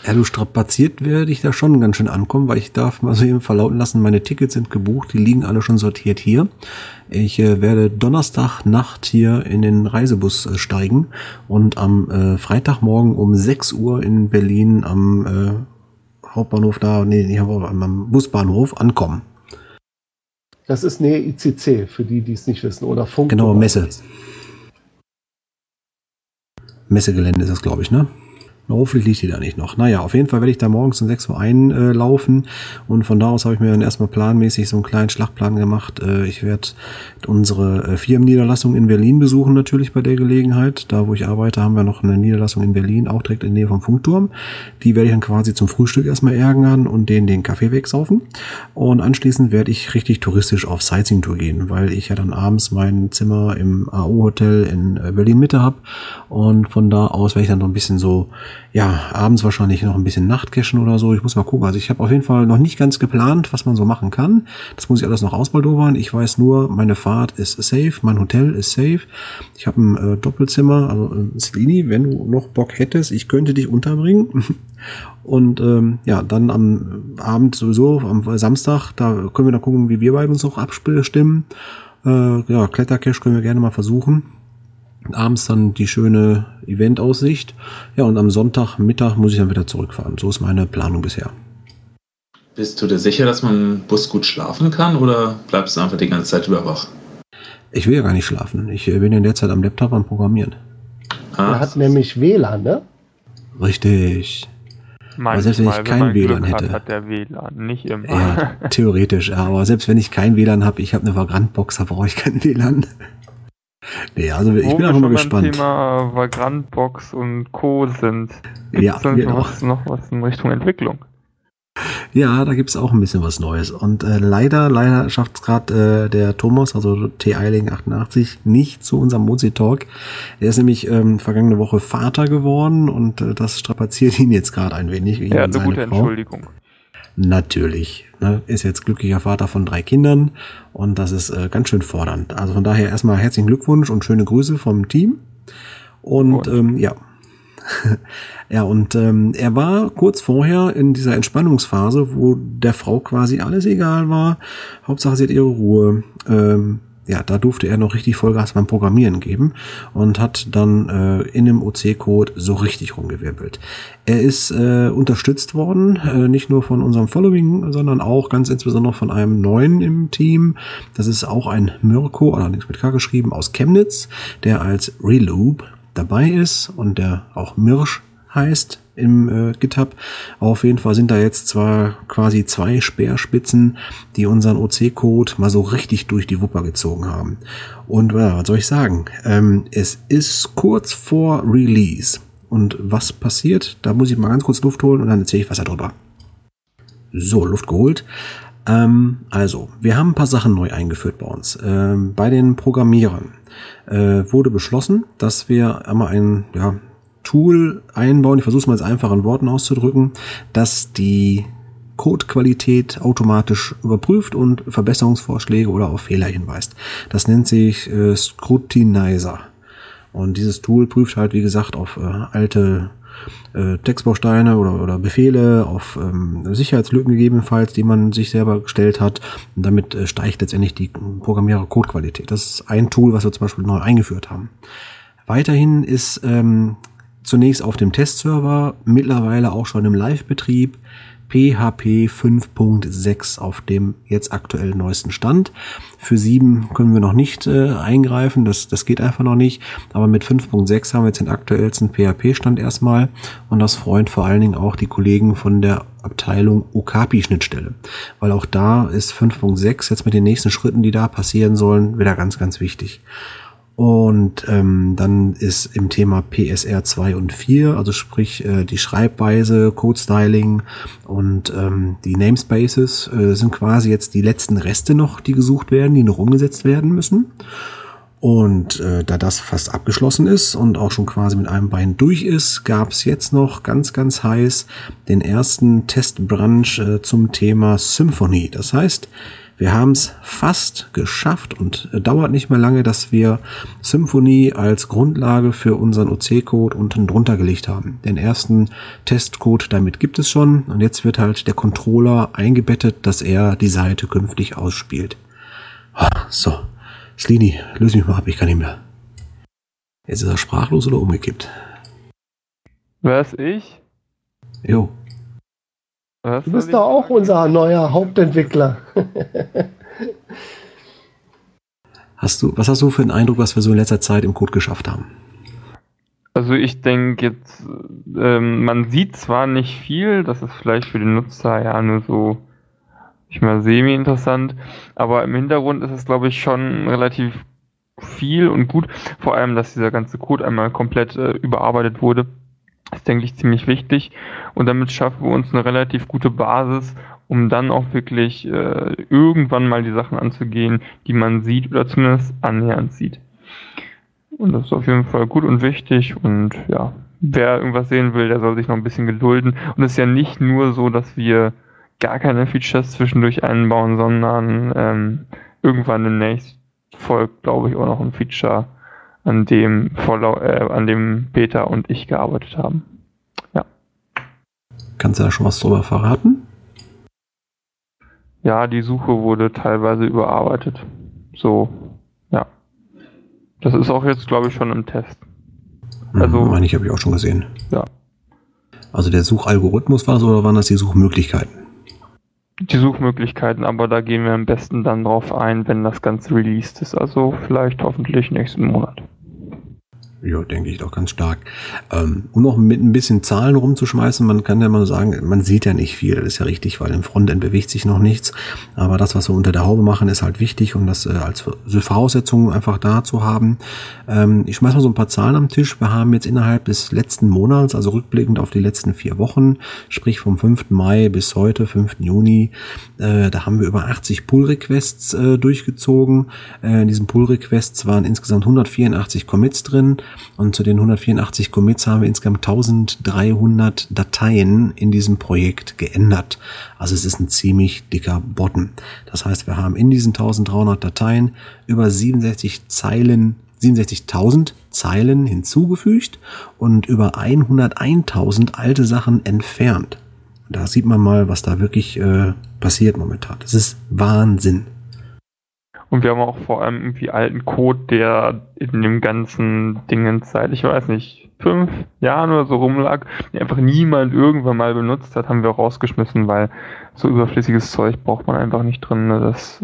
Ja, du strapaziert werde ich da schon ganz schön ankommen, weil ich darf mal so eben verlauten lassen, meine Tickets sind gebucht, die liegen alle schon sortiert hier. Ich äh, werde Donnerstag Nacht hier in den Reisebus äh, steigen und am äh, Freitagmorgen um 6 Uhr in Berlin am äh, Hauptbahnhof da, nee, nicht am, am Busbahnhof ankommen. Das ist Nähe ICC, für die, die es nicht wissen, oder Funk. Genau, Messe. Messegelände ist das, glaube ich, ne? Hoffentlich liegt die da nicht noch. Naja, auf jeden Fall werde ich da morgens um 6 Uhr einlaufen und von da aus habe ich mir dann erstmal planmäßig so einen kleinen Schlachtplan gemacht. Äh, ich werde unsere äh, Firmenniederlassung in Berlin besuchen natürlich bei der Gelegenheit. Da, wo ich arbeite, haben wir noch eine Niederlassung in Berlin, auch direkt in der Nähe vom Funkturm. Die werde ich dann quasi zum Frühstück erstmal ärgern und denen den Kaffee wegsaufen. Und anschließend werde ich richtig touristisch auf Sightseeing-Tour gehen, weil ich ja dann abends mein Zimmer im AO-Hotel in äh, Berlin-Mitte habe und von da aus werde ich dann noch ein bisschen so ja, abends wahrscheinlich noch ein bisschen Nachtcachen oder so. Ich muss mal gucken. Also ich habe auf jeden Fall noch nicht ganz geplant, was man so machen kann. Das muss ich alles noch ausbaldowern. Ich weiß nur, meine Fahrt ist safe, mein Hotel ist safe. Ich habe ein äh, Doppelzimmer. Also äh, Slini, wenn du noch Bock hättest, ich könnte dich unterbringen. (laughs) Und ähm, ja, dann am Abend sowieso, am Samstag, da können wir dann gucken, wie wir beide uns noch abstimmen. Äh, ja, Klettercache können wir gerne mal versuchen abends dann die schöne Eventaussicht. Ja, und am Sonntagmittag muss ich dann wieder zurückfahren. So ist meine Planung bisher. Bist du dir sicher, dass man im Bus gut schlafen kann oder bleibst du einfach die ganze Zeit über wach? Ich will ja gar nicht schlafen. Ich äh, bin in der Zeit am Laptop am Programmieren. Ah. Er hat nämlich WLAN, ne? Richtig. Manchmal, (laughs) aber selbst wenn ich kein wenn WLAN Glück hätte. Hat, hat der WLAN, nicht immer. Ja, theoretisch. Aber selbst wenn ich kein WLAN habe, ich habe eine Vagrant-Box, da brauche ich kein WLAN. Nee, also ich Wo bin einfach mal gespannt. Thema Vagrantbox und Co. sind. Gibt's ja, genau. was, noch was in Richtung Entwicklung? Ja, da gibt's auch ein bisschen was Neues. Und äh, leider, leider schafft es gerade äh, der Thomas, also T. Eiling 88, nicht zu unserem Mozi Talk. Er ist nämlich ähm, vergangene Woche Vater geworden und äh, das strapaziert ihn jetzt gerade ein wenig. Ja, eine gute Frau. Entschuldigung. Natürlich. Ne, ist jetzt glücklicher Vater von drei Kindern und das ist äh, ganz schön fordernd. Also von daher erstmal herzlichen Glückwunsch und schöne Grüße vom Team. Und ähm, ja. (laughs) ja, und ähm, er war kurz vorher in dieser Entspannungsphase, wo der Frau quasi alles egal war. Hauptsache sie hat ihre Ruhe. Ähm, ja, da durfte er noch richtig Vollgas beim Programmieren geben und hat dann äh, in dem OC-Code so richtig rumgewirbelt. Er ist äh, unterstützt worden, äh, nicht nur von unserem Following, sondern auch ganz insbesondere von einem neuen im Team. Das ist auch ein Mirko, allerdings mit K geschrieben, aus Chemnitz, der als Reloop dabei ist und der auch Mirsch heißt im äh, GitHub. Auf jeden Fall sind da jetzt zwar quasi zwei Speerspitzen, die unseren OC-Code mal so richtig durch die Wupper gezogen haben. Und äh, was soll ich sagen? Ähm, es ist kurz vor Release. Und was passiert? Da muss ich mal ganz kurz Luft holen und dann erzähle ich was darüber. So, Luft geholt. Ähm, also, wir haben ein paar Sachen neu eingeführt bei uns. Ähm, bei den Programmierern äh, wurde beschlossen, dass wir einmal ein ja, Tool einbauen, ich versuche es mal als einfachen Worten auszudrücken, dass die Codequalität automatisch überprüft und Verbesserungsvorschläge oder auf Fehler hinweist. Das nennt sich äh, Scrutinizer. Und dieses Tool prüft halt, wie gesagt, auf äh, alte äh, Textbausteine oder, oder Befehle, auf ähm, Sicherheitslücken gegebenenfalls, die man sich selber gestellt hat. Und damit äh, steigt letztendlich die Programmierer-Codequalität. Das ist ein Tool, was wir zum Beispiel neu eingeführt haben. Weiterhin ist ähm, zunächst auf dem Testserver, mittlerweile auch schon im Live-Betrieb PHP 5.6 auf dem jetzt aktuell neuesten Stand. Für 7 können wir noch nicht äh, eingreifen, das, das geht einfach noch nicht. Aber mit 5.6 haben wir jetzt den aktuellsten PHP-Stand erstmal und das freut vor allen Dingen auch die Kollegen von der Abteilung Okapi-Schnittstelle. Weil auch da ist 5.6 jetzt mit den nächsten Schritten, die da passieren sollen, wieder ganz, ganz wichtig. Und ähm, dann ist im Thema PSR 2 und 4, also sprich äh, die Schreibweise, Code Styling und ähm, die Namespaces äh, sind quasi jetzt die letzten Reste noch, die gesucht werden, die noch umgesetzt werden müssen. Und äh, da das fast abgeschlossen ist und auch schon quasi mit einem Bein durch ist, gab es jetzt noch ganz, ganz heiß den ersten Testbranch äh, zum Thema Symphony. Das heißt, wir haben es fast geschafft und äh, dauert nicht mehr lange, dass wir Symfony als Grundlage für unseren OC-Code unten drunter gelegt haben. Den ersten Testcode damit gibt es schon und jetzt wird halt der Controller eingebettet, dass er die Seite künftig ausspielt. So, Slini, löse mich mal ab, ich kann nicht mehr. Jetzt ist er sprachlos oder umgekippt? Was, ich? Jo. Was du bist doch auch unser neuer Hauptentwickler. hast du, was hast du für einen Eindruck, was wir so in letzter Zeit im Code geschafft haben? Also ich denke jetzt, ähm, man sieht zwar nicht viel, das ist vielleicht für den Nutzer ja nur so, ich mal semi-interessant, aber im Hintergrund ist es glaube ich schon relativ viel und gut, vor allem, dass dieser ganze Code einmal komplett äh, überarbeitet wurde ist, denke ich, ziemlich wichtig. Und damit schaffen wir uns eine relativ gute Basis, um dann auch wirklich äh, irgendwann mal die Sachen anzugehen, die man sieht oder zumindest annähernd sieht. Und das ist auf jeden Fall gut und wichtig. Und ja, wer irgendwas sehen will, der soll sich noch ein bisschen gedulden. Und es ist ja nicht nur so, dass wir gar keine Features zwischendurch einbauen, sondern ähm, irgendwann demnächst folgt, glaube ich, auch noch ein Feature, an dem, Follow, äh, an dem Peter und ich gearbeitet haben. Ja. Kannst du da schon was drüber verraten? Ja, die Suche wurde teilweise überarbeitet. So, ja. Das ist auch jetzt, glaube ich, schon im Test. Mhm, also, meine ich, habe ich auch schon gesehen. Ja. Also der Suchalgorithmus war das oder waren das die Suchmöglichkeiten? Die Suchmöglichkeiten, aber da gehen wir am besten dann drauf ein, wenn das Ganze released ist. Also vielleicht hoffentlich nächsten Monat. Ja, denke ich doch ganz stark. Ähm, um noch mit ein bisschen Zahlen rumzuschmeißen, man kann ja mal sagen, man sieht ja nicht viel, das ist ja richtig, weil im Frontend bewegt sich noch nichts. Aber das, was wir unter der Haube machen, ist halt wichtig und das äh, als Voraussetzung einfach da zu haben. Ähm, ich schmeiß mal so ein paar Zahlen am Tisch. Wir haben jetzt innerhalb des letzten Monats, also rückblickend auf die letzten vier Wochen, sprich vom 5. Mai bis heute, 5. Juni, äh, da haben wir über 80 Pull-Requests äh, durchgezogen. Äh, in diesen Pull-Requests waren insgesamt 184 Commits drin. Und zu den 184 Commits haben wir insgesamt 1300 Dateien in diesem Projekt geändert. Also es ist ein ziemlich dicker Bottom. Das heißt, wir haben in diesen 1300 Dateien über 67 Zeilen 67.000 Zeilen hinzugefügt und über 101.000 alte Sachen entfernt. Da sieht man mal, was da wirklich äh, passiert momentan. Das ist Wahnsinn. Und wir haben auch vor allem irgendwie alten Code, der in dem ganzen Dingen seit, ich weiß nicht, fünf Jahren oder so rumlag, den einfach niemand irgendwann mal benutzt hat, haben wir auch rausgeschmissen, weil so überflüssiges Zeug braucht man einfach nicht drin. Ne? Das,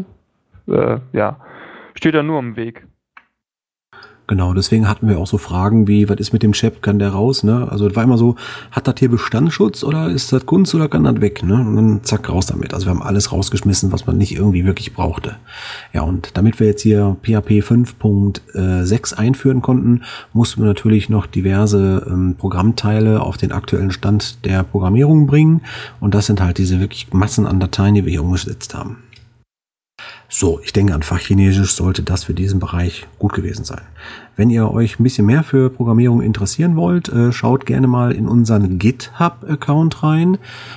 äh, ja, steht da nur im Weg. Genau, deswegen hatten wir auch so Fragen wie, was ist mit dem Chap, kann der raus, ne? Also es war immer so, hat das hier Bestandsschutz oder ist das Kunst oder kann das weg, ne? Und dann zack, raus damit. Also wir haben alles rausgeschmissen, was man nicht irgendwie wirklich brauchte. Ja, und damit wir jetzt hier PHP 5.6 einführen konnten, mussten wir natürlich noch diverse ähm, Programmteile auf den aktuellen Stand der Programmierung bringen. Und das sind halt diese wirklich Massen an Dateien, die wir hier umgesetzt haben. So, ich denke, an Fachchinesisch sollte das für diesen Bereich gut gewesen sein. Wenn ihr euch ein bisschen mehr für Programmierung interessieren wollt, äh, schaut gerne mal in unseren GitHub-Account rein.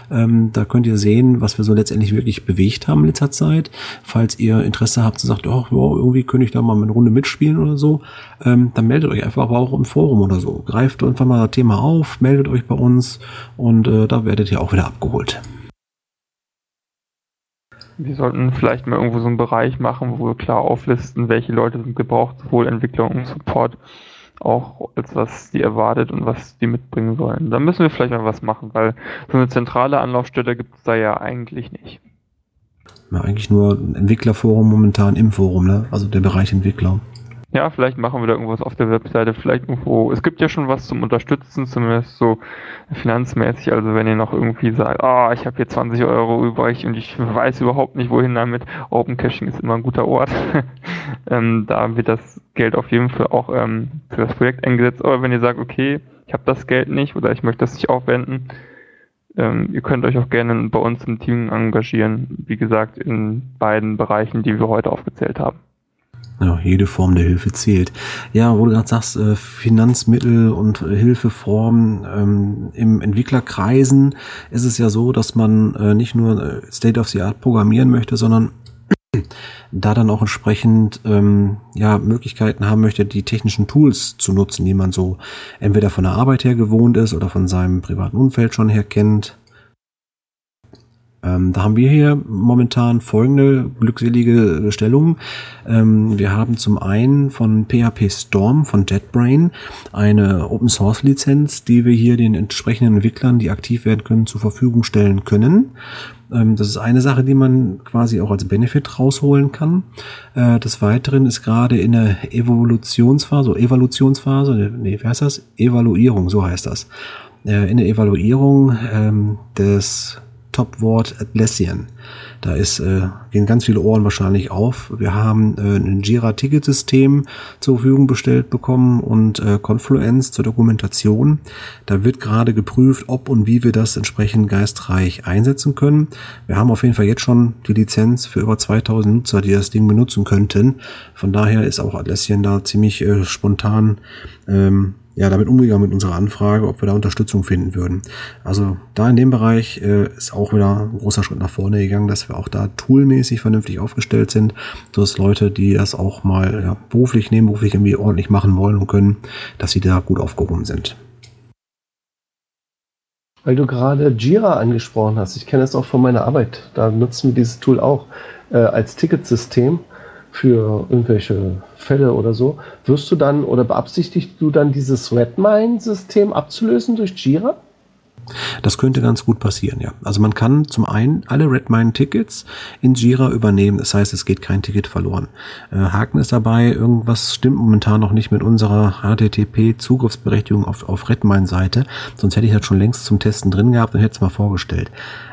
Ähm, da könnt ihr sehen, was wir so letztendlich wirklich bewegt haben in letzter Zeit. Falls ihr Interesse habt und sagt, oh, irgendwie könnte ich da mal eine Runde mitspielen oder so, ähm, dann meldet euch einfach aber auch im Forum oder so. Greift einfach mal das Thema auf, meldet euch bei uns und äh, da werdet ihr auch wieder abgeholt. Wir sollten vielleicht mal irgendwo so einen Bereich machen, wo wir klar auflisten, welche Leute sind gebraucht, sowohl Entwicklung und Support, auch als was die erwartet und was die mitbringen sollen. Da müssen wir vielleicht mal was machen, weil so eine zentrale Anlaufstelle gibt es da ja eigentlich nicht. Ja, eigentlich nur ein Entwicklerforum momentan im Forum, ne? Also der Bereich Entwickler. Ja, vielleicht machen wir da irgendwas auf der Webseite, vielleicht irgendwo. Es gibt ja schon was zum Unterstützen, zumindest so finanzmäßig. Also wenn ihr noch irgendwie sagt, ah, oh, ich habe hier 20 Euro übrig und ich weiß überhaupt nicht, wohin damit. Open Caching ist immer ein guter Ort. (laughs) ähm, da wird das Geld auf jeden Fall auch ähm, für das Projekt eingesetzt. Aber wenn ihr sagt, okay, ich habe das Geld nicht oder ich möchte das nicht aufwenden, ähm, ihr könnt euch auch gerne bei uns im Team engagieren. Wie gesagt, in beiden Bereichen, die wir heute aufgezählt haben. Ja, jede Form der Hilfe zählt. Ja, wo du gerade sagst, äh, Finanzmittel und äh, Hilfeformen ähm, im Entwicklerkreisen ist es ja so, dass man äh, nicht nur äh, State of the Art programmieren möchte, sondern da dann auch entsprechend ähm, ja Möglichkeiten haben möchte, die technischen Tools zu nutzen, die man so entweder von der Arbeit her gewohnt ist oder von seinem privaten Umfeld schon her kennt. Ähm, da haben wir hier momentan folgende glückselige Stellung. Ähm, wir haben zum einen von PHP Storm von JetBrain eine Open Source Lizenz, die wir hier den entsprechenden Entwicklern, die aktiv werden können, zur Verfügung stellen können. Ähm, das ist eine Sache, die man quasi auch als Benefit rausholen kann. Äh, des Weiteren ist gerade in der Evolutionsphase, Evolutionsphase, nee, wie heißt das? Evaluierung, so heißt das. Äh, in der Evaluierung ähm, des Topwort Atlassian. Da ist, äh, gehen ganz viele Ohren wahrscheinlich auf. Wir haben äh, ein Jira-Ticketsystem zur Verfügung bestellt bekommen und äh, Confluence zur Dokumentation. Da wird gerade geprüft, ob und wie wir das entsprechend geistreich einsetzen können. Wir haben auf jeden Fall jetzt schon die Lizenz für über 2000 Nutzer, die das Ding benutzen könnten. Von daher ist auch Atlassian da ziemlich äh, spontan ähm, ja, damit umgegangen mit unserer Anfrage, ob wir da Unterstützung finden würden. Also da in dem Bereich äh, ist auch wieder ein großer Schritt nach vorne gegangen, dass wir auch da toolmäßig vernünftig aufgestellt sind, dass Leute, die das auch mal ja, beruflich, nebenberuflich irgendwie ordentlich machen wollen und können, dass sie da gut aufgehoben sind. Weil du gerade Jira angesprochen hast, ich kenne das auch von meiner Arbeit, da nutzen wir dieses Tool auch äh, als Ticketsystem für irgendwelche Fälle oder so, wirst du dann oder beabsichtigst du dann dieses Redmine-System abzulösen durch Jira? Das könnte ganz gut passieren, ja. Also man kann zum einen alle Redmine-Tickets in Jira übernehmen. Das heißt, es geht kein Ticket verloren. Äh, Haken ist dabei, irgendwas stimmt momentan noch nicht mit unserer HTTP-Zugriffsberechtigung auf, auf Redmine-Seite. Sonst hätte ich das schon längst zum Testen drin gehabt und hätte es mal vorgestellt.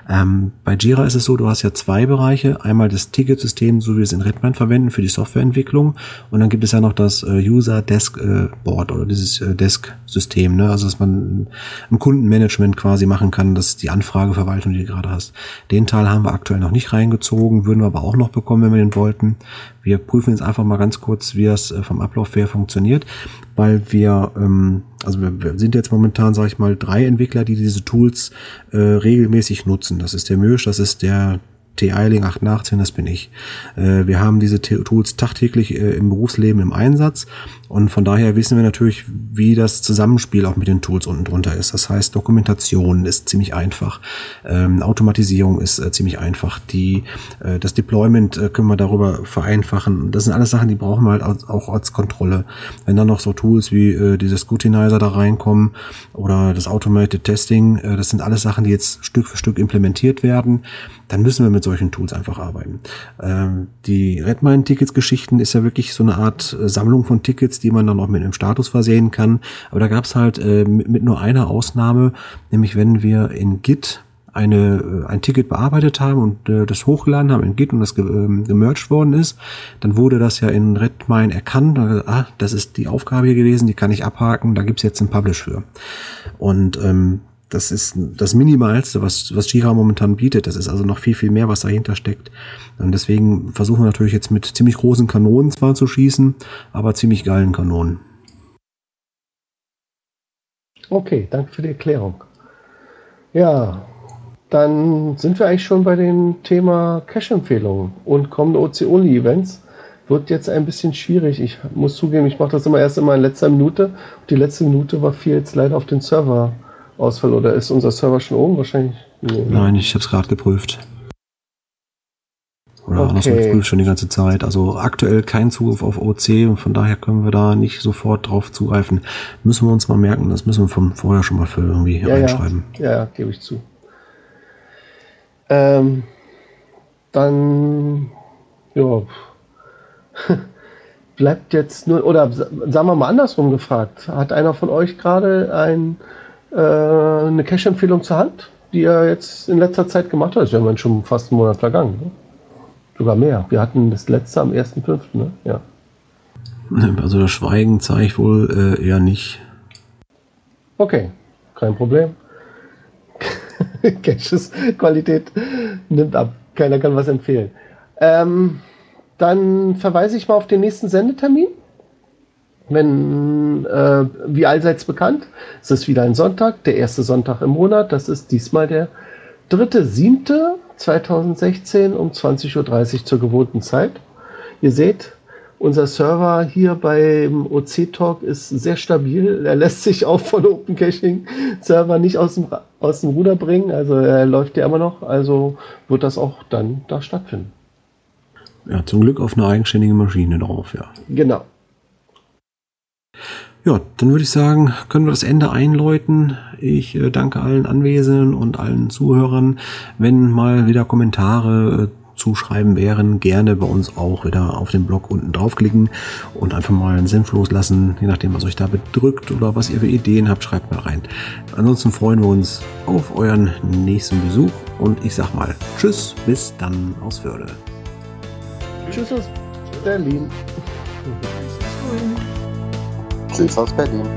Ähm, bei Jira ist es so, du hast ja zwei Bereiche. Einmal das Ticketsystem, so wie wir es in Redmine verwenden für die Softwareentwicklung. Und dann gibt es ja noch das äh, User Desk äh, Board oder dieses äh, Desk-System. Ne? Also, dass man ein Kundenmanagement quasi machen kann, das ist die Anfrageverwaltung, die du gerade hast. Den Teil haben wir aktuell noch nicht reingezogen, würden wir aber auch noch bekommen, wenn wir den wollten. Wir prüfen jetzt einfach mal ganz kurz, wie das äh, vom Ablauf her funktioniert, weil wir, ähm, also wir, sind jetzt momentan, sage ich mal, drei Entwickler, die diese Tools äh, regelmäßig nutzen. Das ist der Mösch, das ist der T-Eiling 818, das bin ich. Äh, wir haben diese Tools tagtäglich äh, im Berufsleben im Einsatz und von daher wissen wir natürlich, wie das Zusammenspiel auch mit den Tools unten drunter ist. Das heißt, Dokumentation ist ziemlich einfach, ähm, Automatisierung ist äh, ziemlich einfach, die, das Deployment können wir darüber vereinfachen. Das sind alles Sachen, die brauchen wir halt als, auch als Kontrolle. Wenn dann noch so Tools wie dieses Scrutinizer da reinkommen oder das Automated Testing, das sind alles Sachen, die jetzt Stück für Stück implementiert werden, dann müssen wir mit solchen Tools einfach arbeiten. Ähm, die Redmine-Tickets-Geschichten ist ja wirklich so eine Art äh, Sammlung von Tickets, die man dann auch mit einem Status versehen kann. Aber da gab es halt äh, mit, mit, nur einer Ausnahme, nämlich wenn wir in Git eine, äh, ein Ticket bearbeitet haben und äh, das hochgeladen haben in Git und das ge, äh, gemerged worden ist, dann wurde das ja in Redmine erkannt. Ah, das ist die Aufgabe hier gewesen, die kann ich abhaken, da gibt's jetzt einen Publish für. Und ähm, das ist das Minimalste, was, was Jira momentan bietet. Das ist also noch viel, viel mehr, was dahinter steckt. Und deswegen versuchen wir natürlich jetzt mit ziemlich großen Kanonen zwar zu schießen, aber ziemlich geilen Kanonen. Okay, danke für die Erklärung. Ja, dann sind wir eigentlich schon bei dem Thema Cache-Empfehlungen und kommende OC-Only-Events. Wird jetzt ein bisschen schwierig. Ich muss zugeben, ich mache das immer erst immer in letzter Minute. Die letzte Minute war viel jetzt leider auf den Server Ausfall oder ist unser Server schon oben? Wahrscheinlich. Nee, Nein, ich habe es gerade geprüft. Oder okay. andersrum, ich prüfe schon die ganze Zeit. Also aktuell kein Zugriff auf OC und von daher können wir da nicht sofort drauf zugreifen. Müssen wir uns mal merken, das müssen wir von vorher schon mal für irgendwie ja, reinschreiben. Ja, ja, gebe ich zu. Ähm, dann, ja, (laughs) bleibt jetzt nur, oder sagen wir mal andersrum gefragt, hat einer von euch gerade ein äh, eine Cash-Empfehlung zur Hand, die er jetzt in letzter Zeit gemacht hat. Das ist ja schon fast einen Monat vergangen. Ne? Sogar mehr. Wir hatten das letzte am 1.5., ne? Ja. Also das Schweigen zeige ich wohl äh, eher nicht. Okay, kein Problem. (laughs) Caches Qualität nimmt ab. Keiner kann was empfehlen. Ähm, dann verweise ich mal auf den nächsten Sendetermin wenn, äh, wie allseits bekannt, es ist wieder ein Sonntag, der erste Sonntag im Monat. Das ist diesmal der dritte, siebte 2016 um 20.30 Uhr zur gewohnten Zeit. Ihr seht, unser Server hier beim OC Talk ist sehr stabil. Er lässt sich auch von Open Caching Server nicht aus dem, aus dem Ruder bringen. Also er läuft ja immer noch. Also wird das auch dann da stattfinden. Ja, zum Glück auf eine eigenständige Maschine drauf, ja. Genau. Ja, dann würde ich sagen, können wir das Ende einläuten. Ich äh, danke allen Anwesenden und allen Zuhörern. Wenn mal wieder Kommentare äh, zuschreiben wären, gerne bei uns auch wieder auf den Blog unten draufklicken und einfach mal einen Senf loslassen, je nachdem, was euch da bedrückt oder was ihr für Ideen habt, schreibt mal rein. Ansonsten freuen wir uns auf euren nächsten Besuch und ich sag mal Tschüss, bis dann aus Förde. Tschüss aus Berlin. Tschüss aus Berlin.